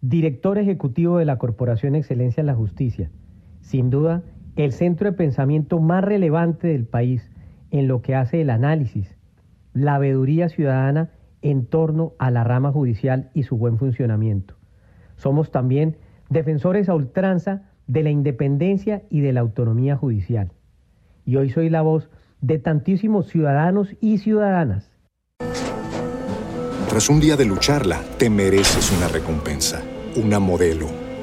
director ejecutivo de la Corporación Excelencia en la Justicia. Sin duda, el centro de pensamiento más relevante del país en lo que hace el análisis, la veeduría ciudadana en torno a la rama judicial y su buen funcionamiento. Somos también defensores a ultranza de la independencia y de la autonomía judicial. Y hoy soy la voz de tantísimos ciudadanos y ciudadanas Tras un día de lucharla, te mereces una recompensa, una modelo,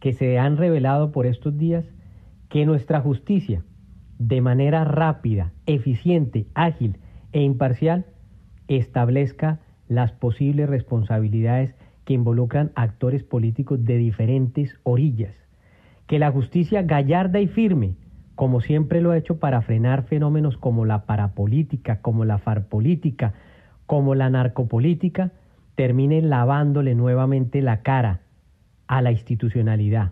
que se han revelado por estos días, que nuestra justicia, de manera rápida, eficiente, ágil e imparcial, establezca las posibles responsabilidades que involucran actores políticos de diferentes orillas, que la justicia gallarda y firme, como siempre lo ha hecho para frenar fenómenos como la parapolítica, como la farpolítica, como la narcopolítica, termine lavándole nuevamente la cara a la institucionalidad,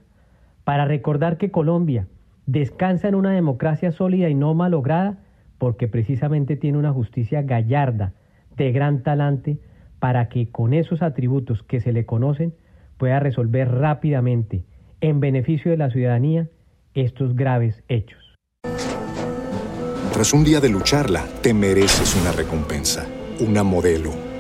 para recordar que Colombia descansa en una democracia sólida y no malograda, porque precisamente tiene una justicia gallarda, de gran talante, para que con esos atributos que se le conocen pueda resolver rápidamente, en beneficio de la ciudadanía, estos graves hechos. Tras un día de lucharla, te mereces una recompensa, una modelo,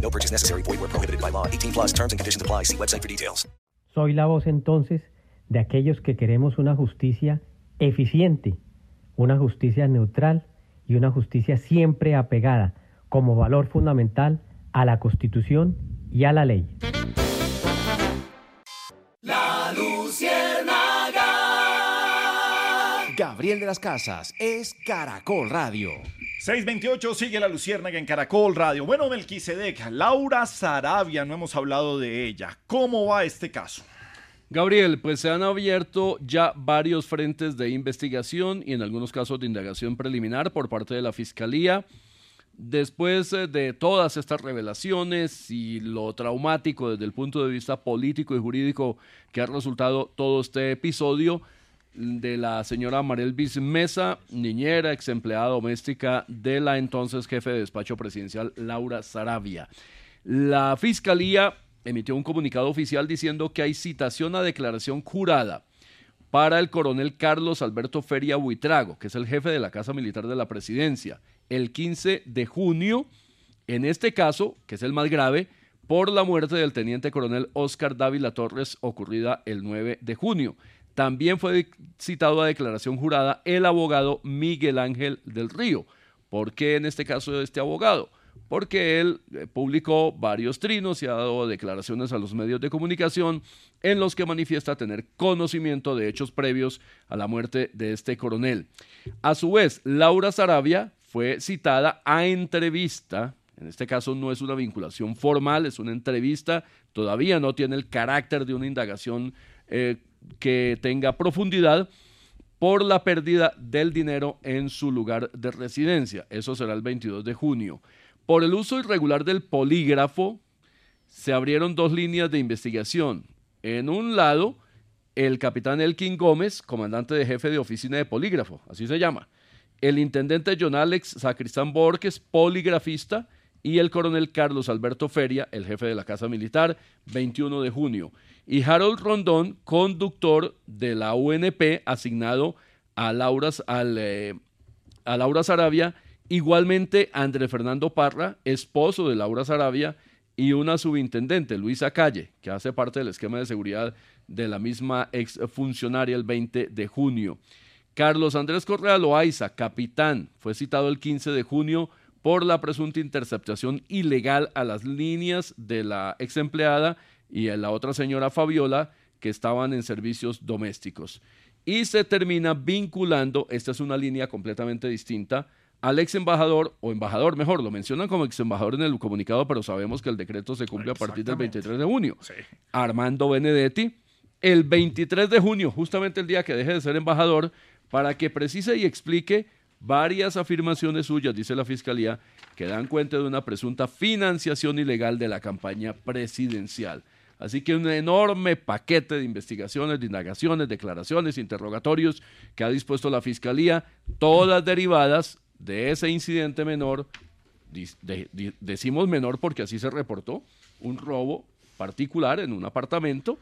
No purchase necessary. Void where prohibited by law. 18 plus terms and conditions apply. See website for details. Soy la voz entonces de aquellos que queremos una justicia eficiente, una justicia neutral y una justicia siempre apegada como valor fundamental a la Constitución y a la ley. La Luciérnaga. Gabriel de las Casas es Caracol Radio. 628 sigue la Luciérnaga en Caracol Radio. Bueno, Melquisedec, Laura Sarabia, no hemos hablado de ella. ¿Cómo va este caso? Gabriel, pues se han abierto ya varios frentes de investigación y en algunos casos de indagación preliminar por parte de la Fiscalía. Después eh, de todas estas revelaciones y lo traumático desde el punto de vista político y jurídico que ha resultado todo este episodio de la señora Marelvis Mesa, niñera, ex empleada doméstica de la entonces jefe de despacho presidencial Laura Sarabia. La Fiscalía emitió un comunicado oficial diciendo que hay citación a declaración jurada para el coronel Carlos Alberto Feria Buitrago, que es el jefe de la Casa Militar de la Presidencia, el 15 de junio, en este caso, que es el más grave, por la muerte del teniente coronel Oscar Dávila Torres, ocurrida el 9 de junio. También fue citado a declaración jurada el abogado Miguel Ángel del Río. ¿Por qué en este caso este abogado? Porque él eh, publicó varios trinos y ha dado declaraciones a los medios de comunicación en los que manifiesta tener conocimiento de hechos previos a la muerte de este coronel. A su vez, Laura Sarabia fue citada a entrevista. En este caso no es una vinculación formal, es una entrevista. Todavía no tiene el carácter de una indagación eh, que tenga profundidad por la pérdida del dinero en su lugar de residencia. Eso será el 22 de junio. Por el uso irregular del polígrafo, se abrieron dos líneas de investigación. En un lado, el capitán Elkin Gómez, comandante de jefe de oficina de polígrafo, así se llama. El intendente John Alex Sacristán Borges, poligrafista, y el coronel Carlos Alberto Feria, el jefe de la Casa Militar, 21 de junio. Y Harold Rondón, conductor de la UNP, asignado a Laura, al, eh, a Laura Sarabia, igualmente André Fernando Parra, esposo de Laura Sarabia, y una subintendente, Luisa Calle, que hace parte del esquema de seguridad de la misma exfuncionaria el 20 de junio. Carlos Andrés Correa Loaiza, capitán, fue citado el 15 de junio por la presunta interceptación ilegal a las líneas de la ex empleada y a la otra señora Fabiola que estaban en servicios domésticos. Y se termina vinculando, esta es una línea completamente distinta, al ex embajador, o embajador mejor, lo mencionan como ex embajador en el comunicado, pero sabemos que el decreto se cumple a partir del 23 de junio. Armando Benedetti, el 23 de junio, justamente el día que deje de ser embajador, para que precise y explique varias afirmaciones suyas, dice la Fiscalía, que dan cuenta de una presunta financiación ilegal de la campaña presidencial. Así que un enorme paquete de investigaciones, de indagaciones, declaraciones, interrogatorios que ha dispuesto la Fiscalía, todas derivadas de ese incidente menor, decimos menor porque así se reportó, un robo particular en un apartamento,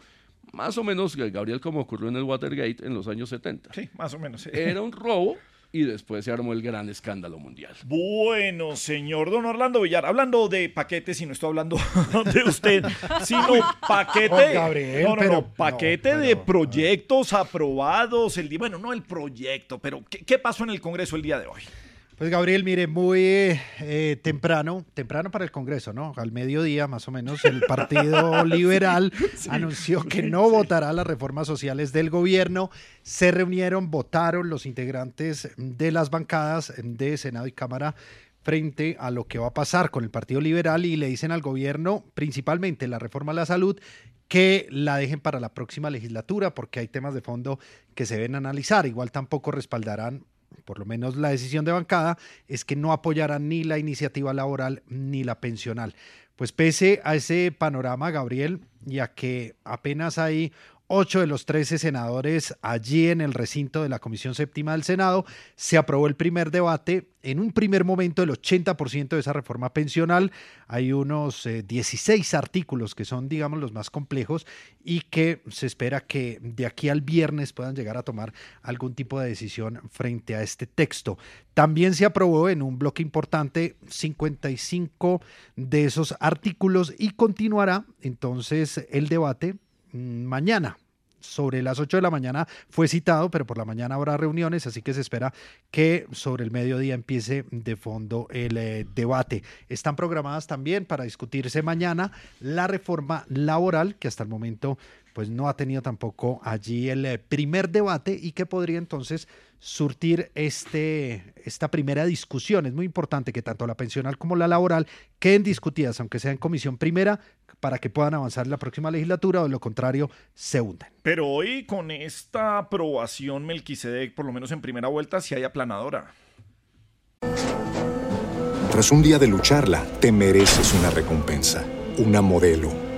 más o menos, Gabriel, como ocurrió en el Watergate en los años 70. Sí, más o menos. Era un robo y después se armó el gran escándalo mundial. Bueno, señor don Orlando Villar, hablando de paquetes, y no estoy hablando de usted, sino paquete, Gabriel, no, no, pero- no, paquete de proyectos aprobados, el día, bueno, no el proyecto, pero ¿qué, qué pasó en el Congreso el día de hoy? Pues Gabriel, mire, muy eh, temprano, temprano para el Congreso, ¿no? Al mediodía más o menos, el Partido Liberal anunció que no votará las reformas sociales del gobierno. Se reunieron, votaron los integrantes de las bancadas de Senado y Cámara frente a lo que va a pasar con el Partido Liberal y le dicen al gobierno, principalmente la reforma a la salud, que la dejen para la próxima legislatura porque hay temas de fondo que se deben analizar. Igual tampoco respaldarán por lo menos la decisión de bancada, es que no apoyarán ni la iniciativa laboral ni la pensional. Pues pese a ese panorama, Gabriel, ya que apenas hay ocho de los trece senadores allí en el recinto de la Comisión Séptima del Senado. Se aprobó el primer debate. En un primer momento, el 80% de esa reforma pensional. Hay unos 16 eh, artículos que son, digamos, los más complejos y que se espera que de aquí al viernes puedan llegar a tomar algún tipo de decisión frente a este texto. También se aprobó en un bloque importante 55 de esos artículos y continuará entonces el debate mañana. Sobre las 8 de la mañana fue citado, pero por la mañana habrá reuniones, así que se espera que sobre el mediodía empiece de fondo el eh, debate. Están programadas también para discutirse mañana la reforma laboral, que hasta el momento pues no ha tenido tampoco allí el eh, primer debate y que podría entonces surtir este, esta primera discusión. Es muy importante que tanto la pensional como la laboral queden discutidas, aunque sea en comisión primera, para que puedan avanzar en la próxima legislatura o de lo contrario se hunden. Pero hoy con esta aprobación Melquisedec, por lo menos en primera vuelta, si hay aplanadora. Tras un día de lucharla, te mereces una recompensa, una modelo,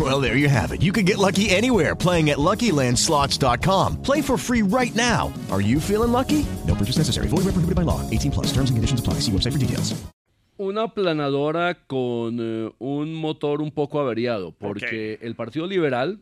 Well, there you have it. You can get lucky anywhere playing at LuckyLandSlots.com. Play for free right now. Are you feeling lucky? No purchase necessary. Void where prohibited by law. 18 plus. Terms and conditions apply. See website for details. Una planadora con uh, un motor un poco averiado, porque okay. el Partido Liberal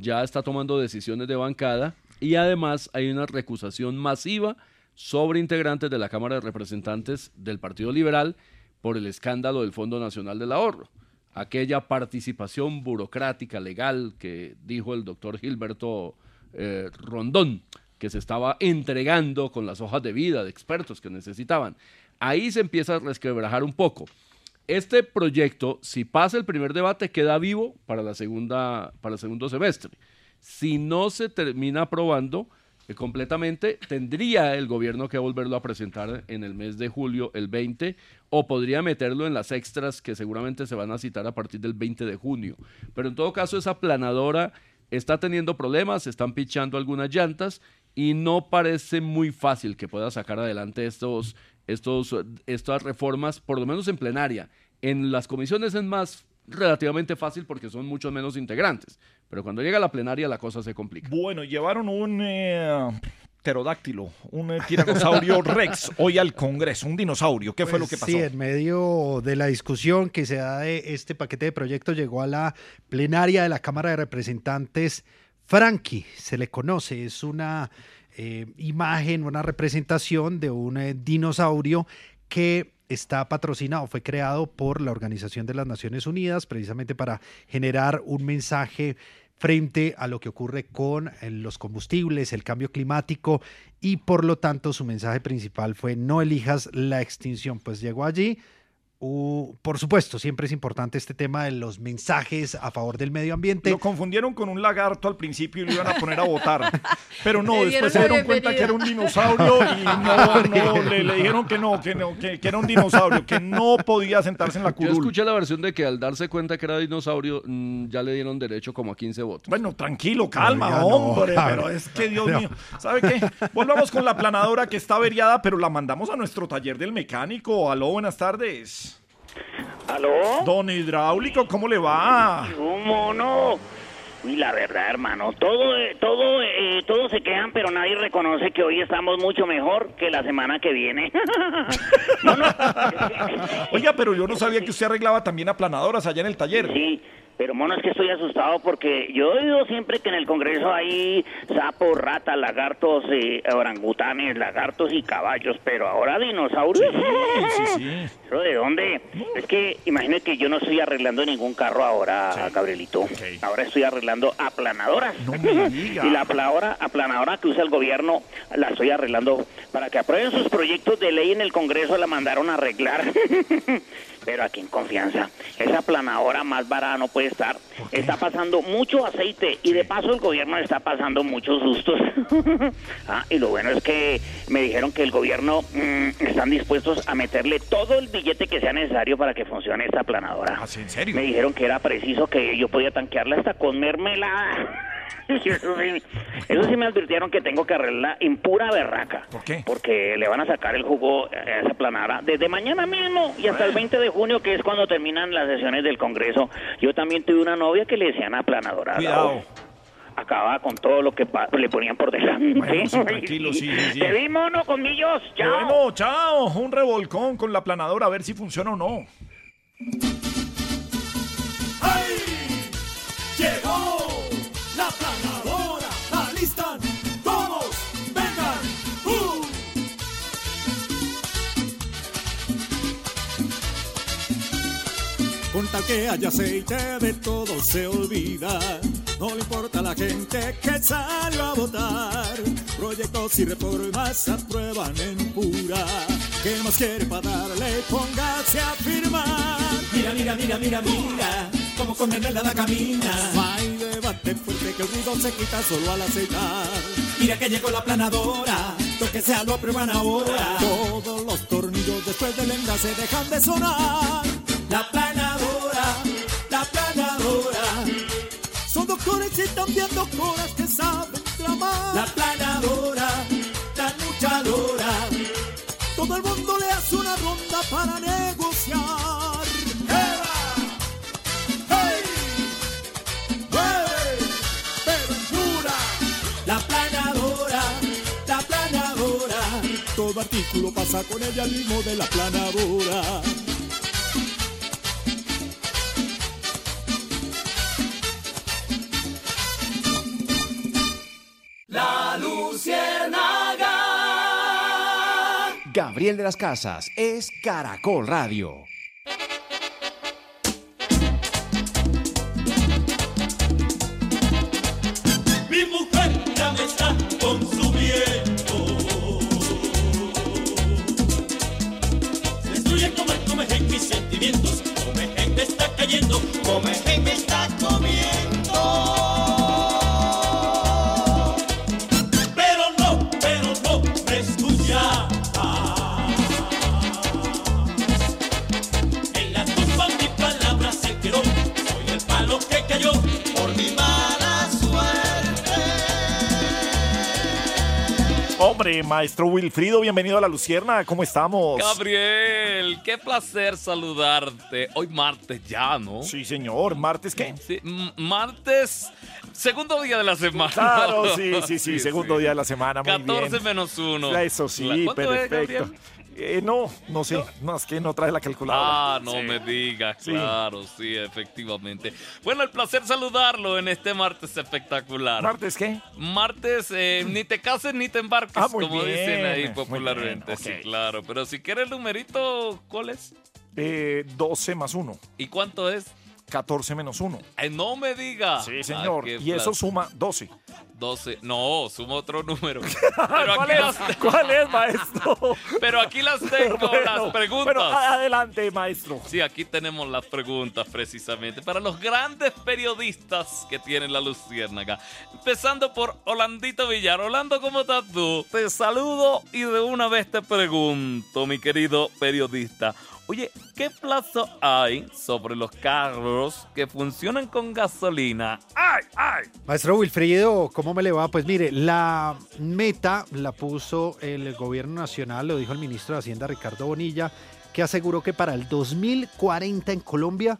ya está tomando decisiones de bancada y además hay una recusación masiva sobre integrantes de la Cámara de Representantes del Partido Liberal por el escándalo del Fondo Nacional del Ahorro. Aquella participación burocrática legal que dijo el doctor Gilberto eh, Rondón, que se estaba entregando con las hojas de vida de expertos que necesitaban. Ahí se empieza a resquebrajar un poco. Este proyecto, si pasa el primer debate, queda vivo para, la segunda, para el segundo semestre. Si no se termina aprobando completamente, tendría el gobierno que volverlo a presentar en el mes de julio, el 20, o podría meterlo en las extras que seguramente se van a citar a partir del 20 de junio. Pero en todo caso, esa planadora está teniendo problemas, están pichando algunas llantas y no parece muy fácil que pueda sacar adelante estos estos, estas reformas, por lo menos en plenaria. En las comisiones es más relativamente fácil porque son mucho menos integrantes, pero cuando llega a la plenaria la cosa se complica. Bueno, llevaron un eh, pterodáctilo, un eh, tiranosaurio rex hoy al Congreso, un dinosaurio. ¿Qué fue lo Pues que pasó? Sí, en medio de la discusión que se da de este paquete de proyectos llegó a la plenaria de la Cámara de Representantes. Frankie, se le conoce, es una eh, imagen, una representación de un eh, dinosaurio que está patrocinado, fue creado por la Organización de las Naciones Unidas precisamente para generar un mensaje frente a lo que ocurre con eh, los combustibles, el cambio climático y por lo tanto su mensaje principal fue no elijas la extinción. Pues llegó allí Uh, por supuesto, siempre es importante este tema de los mensajes a favor del medio ambiente. Lo confundieron con un lagarto al principio y lo iban a poner a votar. Pero no, Le después se dieron cuenta que era un dinosaurio y no, no, le, le dijeron que no, que no, que, que era un dinosaurio, que no podía sentarse en la Yo curul. escuché la versión de que al darse cuenta que era dinosaurio, mm, ya le dieron derecho como a 15 votos. Bueno, tranquilo, calma, no, hombre, pero es que Dios no. mío, ¿sabe qué? Volvamos con la planadora que está averiada, pero la mandamos a nuestro taller del mecánico. Aló, buenas tardes. ¿Aló? Don Hidráulico, ¿cómo le va? ¿Cómo no? Uy, la verdad, hermano, todo, eh, todo, eh, todos se quejan, pero nadie reconoce que hoy estamos mucho mejor que la semana que viene. Oiga, pero yo no sabía que usted arreglaba también aplanadoras allá en el taller. Sí, pero mono es que estoy asustado porque yo he oído siempre que en el Congreso hay sapos, ratas, lagartos, eh, orangutanes, lagartos y caballos, pero ahora dinosaurios. Sí, sí, ¿Eso de dónde? Es que imagínate que yo no estoy arreglando ningún carro ahora, Gabrielito. Ahora estoy arreglando aplanadoras. diga. y la aplanadora, aplanadora que usa el gobierno la estoy arreglando para que aprueben sus proyectos de ley en el Congreso la mandaron a arreglar. Pero aquí en confianza, esa aplanadora más barata no puede estar. Está pasando mucho aceite y de paso el gobierno está pasando muchos sustos. ah, y lo bueno es que me dijeron que el gobierno mm, están dispuestos a meterle todo el billete que sea necesario para que funcione esta aplanadora. ¿En serio? Me dijeron que era preciso que yo podía tanquearla hasta con mermelada. Eso sí, eso sí me advirtieron que tengo que arreglarla en pura berraca. ¿Por qué? Porque le van a sacar el jugo a esa planadora desde mañana mismo y hasta el 20 de junio, que es cuando terminan las sesiones del Congreso. Yo también tuve una novia que le decían aplanadora. Cuidado. Acababa con todo lo que le ponían por delante. Bueno, sí, tranquilo, sí, sí, sí. Te vi, mono. Chao. Bueno, chao. Un revolcón con la aplanadora a ver si funciona o no. Llegó Con tal que haya aceite de todo se olvida. No le importa a la gente que salió a votar. Proyectos y reformas aprueban en pura. ¿Qué más quiere para darle? Póngase a firmar. Mira, mira, mira, mira, mira, como con mermelada camina. No hay debate fuerte que el ruido se quita solo al aceitar. Mira que llegó la planadora, lo que sea lo aprueban ahora. Todos los tornillos después del enlace dejan de sonar. La planadora, la planadora. Son doctores y también doctoras que saben tramar. La planadora, la luchadora. Todo el mundo le hace una ronda para negociar. ¡Hey! Pero en pura, la planadora, la planadora. Todo artículo pasa con ella al mismo de la planadora. La luciérnaga. Gabriel de las Casas es Caracol Radio. Mi mujer ya me está consumiendo. Destruye, come, come, hey, mis sentimientos. Come, hey, me está cayendo. Come, Maestro Wilfrido, bienvenido a la Lucierna. ¿Cómo estamos? Gabriel, qué placer saludarte. Hoy martes ya, ¿no? Sí, señor. ¿Martes qué? Sí, martes, segundo día de la semana. Claro, sí, sí, sí, segundo día de la semana, muy 14 bien. menos 1. Eso sí, perfecto. Eh, no, no sé, no, es que no trae la calculadora. Ah, no Sí. me digas, claro, sí, efectivamente. Bueno, el placer saludarlo en este martes espectacular. ¿Martes qué? Martes, eh, ni te cases ni te embarques, Ah, como bien, dicen ahí popularmente. bien, Sí, claro. Pero si quieres el numerito, ¿cuál es? Eh, 12 más 1. ¿Y cuánto es? 14 menos 1. no me diga. Sí, señor. Ah, qué y eso suma 12. 12. No, sumo otro número. Pero ¿Cuál aquí, es? las, ¿Cuál es, maestro? pero aquí las tengo, Bueno, las preguntas. bueno, adelante, maestro. Sí, aquí tenemos las preguntas precisamente para los grandes periodistas que tiene la Luciérnaga. Empezando por Holandito Villar. Holando, ¿cómo estás tú? Te saludo y de una vez te pregunto, mi querido periodista. Oye, ¿qué plazo hay sobre los carros que funcionan con gasolina? ¡Ay, ay! Maestro Wilfrido, ¿cómo me le va? Pues mire, la meta la puso el gobierno nacional, lo dijo el ministro de Hacienda Ricardo Bonilla, que aseguró que para el 2040 en Colombia,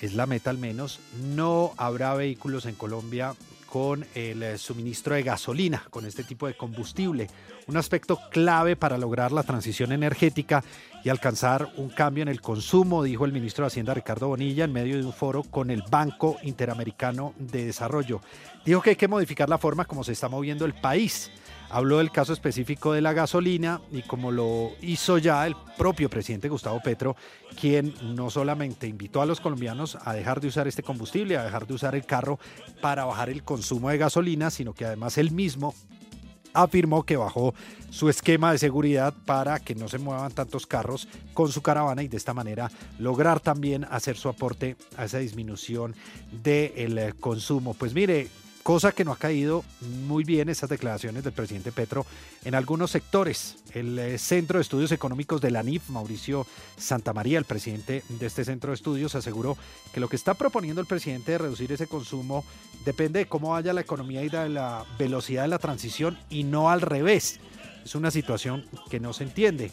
es la meta al menos, no habrá vehículos en Colombia con el eh, suministro de gasolina, con este tipo de combustible. Un aspecto clave para lograr la transición energética y alcanzar un cambio en el consumo, dijo el ministro de Hacienda Ricardo Bonilla en medio de un foro con el Banco Interamericano de Desarrollo. Dijo que hay que modificar la forma como se está moviendo el país. Habló del caso específico de la gasolina y como lo hizo ya el propio presidente Gustavo Petro, quien no solamente invitó a los colombianos a dejar de usar este combustible, a dejar de usar el carro para bajar el consumo de gasolina, sino que además él mismo afirmó que bajó su esquema de seguridad para que no se muevan tantos carros con su caravana y de esta manera lograr también hacer su aporte a esa disminución del consumo. Pues mire, cosa que no ha caído muy bien esas declaraciones del presidente Petro en algunos sectores. El eh, Centro de Estudios Económicos de la NIF, Mauricio Santamaría, el presidente de este centro de estudios, aseguró que lo que está proponiendo el presidente de reducir ese consumo depende de cómo vaya la economía y de la velocidad de la transición y no al revés. Es una situación que no se entiende.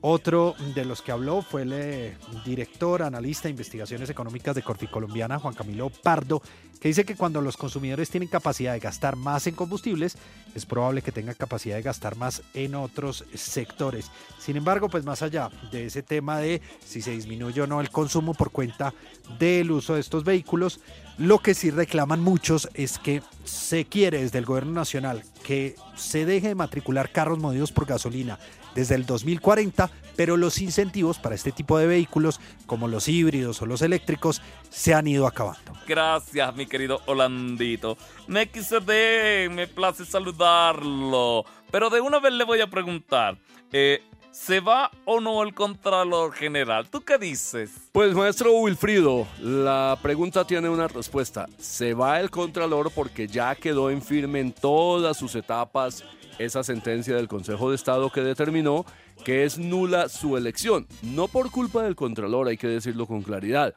Otro de los que habló fue el eh, director, analista de investigaciones económicas de Corficolombiana, Juan Camilo Pardo, que dice que cuando los consumidores tienen capacidad de gastar más en combustibles, es probable que tengan capacidad de gastar más en otros sectores. Sin embargo, pues más allá de ese tema de si se disminuye o no el consumo por cuenta del uso de estos vehículos, lo que sí reclaman muchos es que se quiere desde el gobierno nacional que se deje de matricular carros movidos por gasolina desde el 2040, pero los incentivos para este tipo de vehículos, como los híbridos o los eléctricos, se han ido acabando. Gracias, mi querido Holandito. Me XD, me place saludarlo. Pero de una vez le voy a preguntar, eh, ¿se va o no el Contralor General? ¿Tú qué dices? Pues maestro Wilfrido, la pregunta tiene una respuesta. Se va el Contralor porque ya quedó en firme en todas sus etapas esa sentencia del Consejo de Estado que determinó que es nula su elección. No por culpa del Contralor, hay que decirlo con claridad.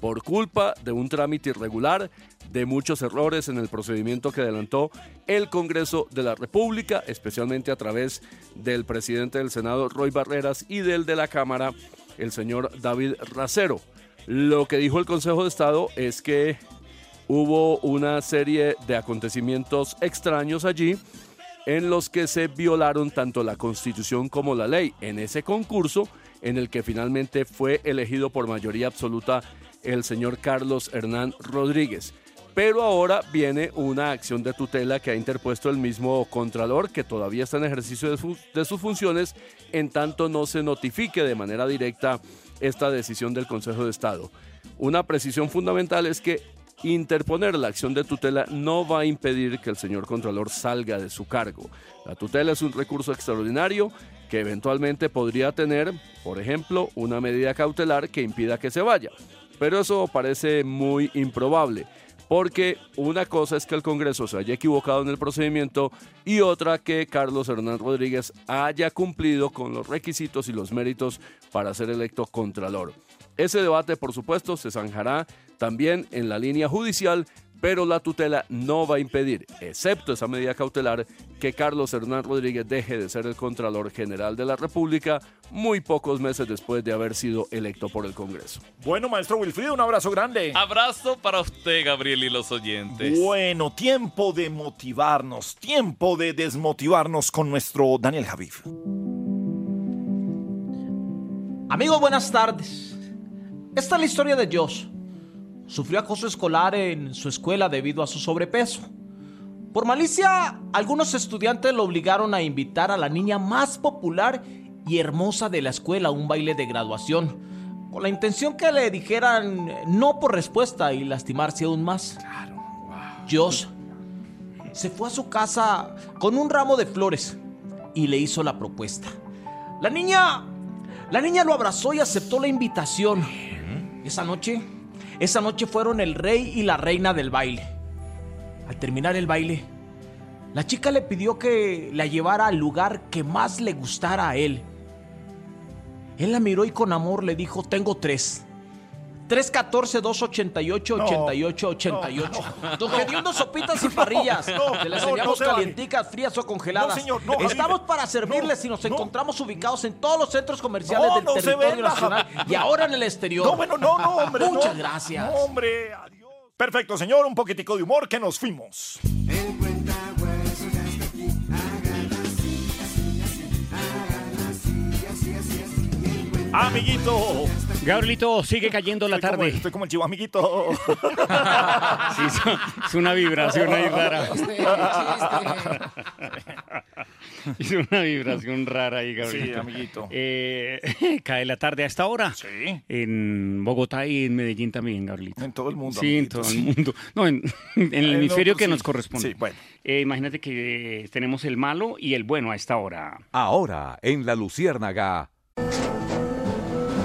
Por culpa de un trámite irregular, de muchos errores en el procedimiento que adelantó el Congreso de la República, especialmente a través del presidente del Senado, Roy Barreras, y del de la Cámara, el señor David Racero. Lo que dijo el Consejo de Estado es que hubo una serie de acontecimientos extraños allí en los que se violaron tanto la constitución como la ley en ese concurso en el que finalmente fue elegido por mayoría absoluta el señor Carlos Hernán Rodríguez. Pero ahora viene una acción de tutela que ha interpuesto el mismo Contralor, que todavía está en ejercicio de, su- de sus funciones, en tanto no se notifique de manera directa esta decisión del Consejo de Estado. Una precisión fundamental es que interponer la acción de tutela no va a impedir que el señor Contralor salga de su cargo. La tutela es un recurso extraordinario que eventualmente podría tener, por ejemplo, una medida cautelar que impida que se vaya. Pero eso parece muy improbable, porque una cosa es que el Congreso se haya equivocado en el procedimiento y otra que Carlos Hernán Rodríguez haya cumplido con los requisitos y los méritos para ser electo Contralor. Ese debate, por supuesto, se zanjará también en la línea judicial, pero la tutela no va a impedir, excepto esa medida cautelar, que Carlos Hernán Rodríguez deje de ser el Contralor General de la República muy pocos meses después de haber sido electo por el Congreso. Bueno, maestro Wilfrido, un abrazo grande. Abrazo para usted, Gabriel, y los oyentes. Bueno, tiempo de motivarnos, tiempo de desmotivarnos con nuestro Daniel Javif. Amigos, buenas tardes. Esta es la historia de Josh. Sufrió acoso escolar en su escuela debido a su sobrepeso. Por malicia, algunos estudiantes lo obligaron a invitar a la niña más popular y hermosa de la escuela a un baile de graduación, con la intención que le dijeran no por respuesta y lastimarse aún más. Josh se fue a su casa con un ramo de flores y le hizo la propuesta. La niña, la niña lo abrazó y aceptó la invitación. Esa noche, esa noche fueron el rey y la reina del baile. Al terminar el baile, la chica le pidió que la llevara al lugar que más le gustara a él. Él la miró y con amor le dijo, tengo tres. 314 288 88 88. Don Gediondo sopitas y parrillas. No, Se las no, enviamos no calienticas, frías o congeladas. No, señor, no. Estamos para servirles y nos encontramos ubicados en todos los centros comerciales No, del no territorio nacional y ahora en el exterior. No, bueno, no, no, hombre. Muchas no. gracias. No, hombre, adiós. Perfecto, señor. Un poquitico de humor que nos fuimos. Amiguito. Gabrielito, sigue cayendo la Estoy como- tarde. estoy como el chivo, amiguito. Sí, es- una vibración ahí rara. Es una vibración rara ahí, Gabrielito. Sí, amiguito. Eh, cae la tarde a esta hora. Sí. En Bogotá y en Medellín también, Gabrielito. En todo el mundo. Sí, en todo el mundo. No, en, en el Eh, hemisferio pues que sí. nos corresponde. Sí, bueno. Eh, imagínate que tenemos el malo y el bueno a esta hora. Ahora, en La Luciérnaga.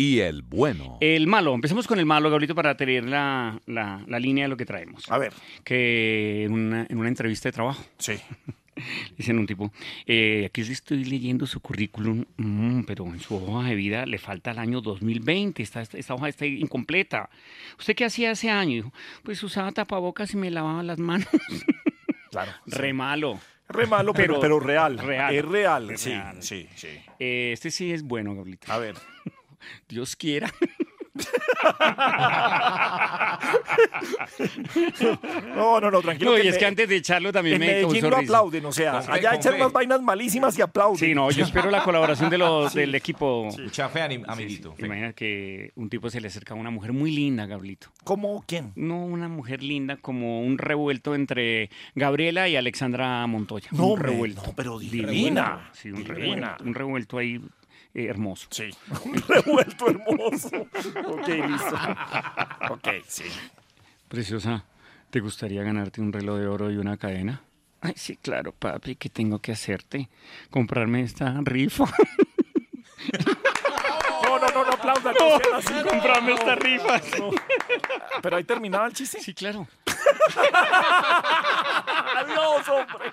y el bueno. El malo, empecemos con el malo, Gabrielito, para tener la, la- la línea de lo que traemos. A ver. Que en una, en una entrevista de trabajo. Sí. Dicen un tipo, eh, aquí le estoy leyendo su currículum, mm, pero en su hoja de vida le falta el año 2020, esta, esta, hoja está incompleta. ¿Usted qué hacía ese año? Dijo, pues usaba tapabocas y me lavaba las manos. Claro. Re malo. Re malo, pero, pero real. Real. Es real. Es sí, real. sí, sí. Eh, este sí es bueno, Gabrielito. A ver. Dios quiera. No, no, no, tranquilo. No, que y es me- que antes de echarlo también en me Medellín lo aplauden, o sea, allá echan unas vainas malísimas y aplauden. Sí, no, yo espero la colaboración de los, Sí. del equipo. Mucha fe, anim- amiguito. Sí, Imagina que un tipo se le acerca a una mujer muy linda, Gabrielito. ¿Cómo quién? No, una mujer linda, como un revuelto entre Gabriela y Alexandra Montoya. No, un revuelto. no, pero divina, Sí, un divina. revuelto. Un revuelto ahí eh, hermoso. Sí, un revuelto hermoso. ok, listo. Ok, sí. Preciosa, ¿te gustaría ganarte un reloj de oro y una cadena? Ay, sí, claro, papi, ¿qué tengo que hacerte? ¿Comprarme esta rifa? No, no, no, no aplaudan. No, así, no, comprame no, esta rifa. no. Pero ahí terminaba el chiste. Sí, claro. Adiós, hombre.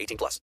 18 plus.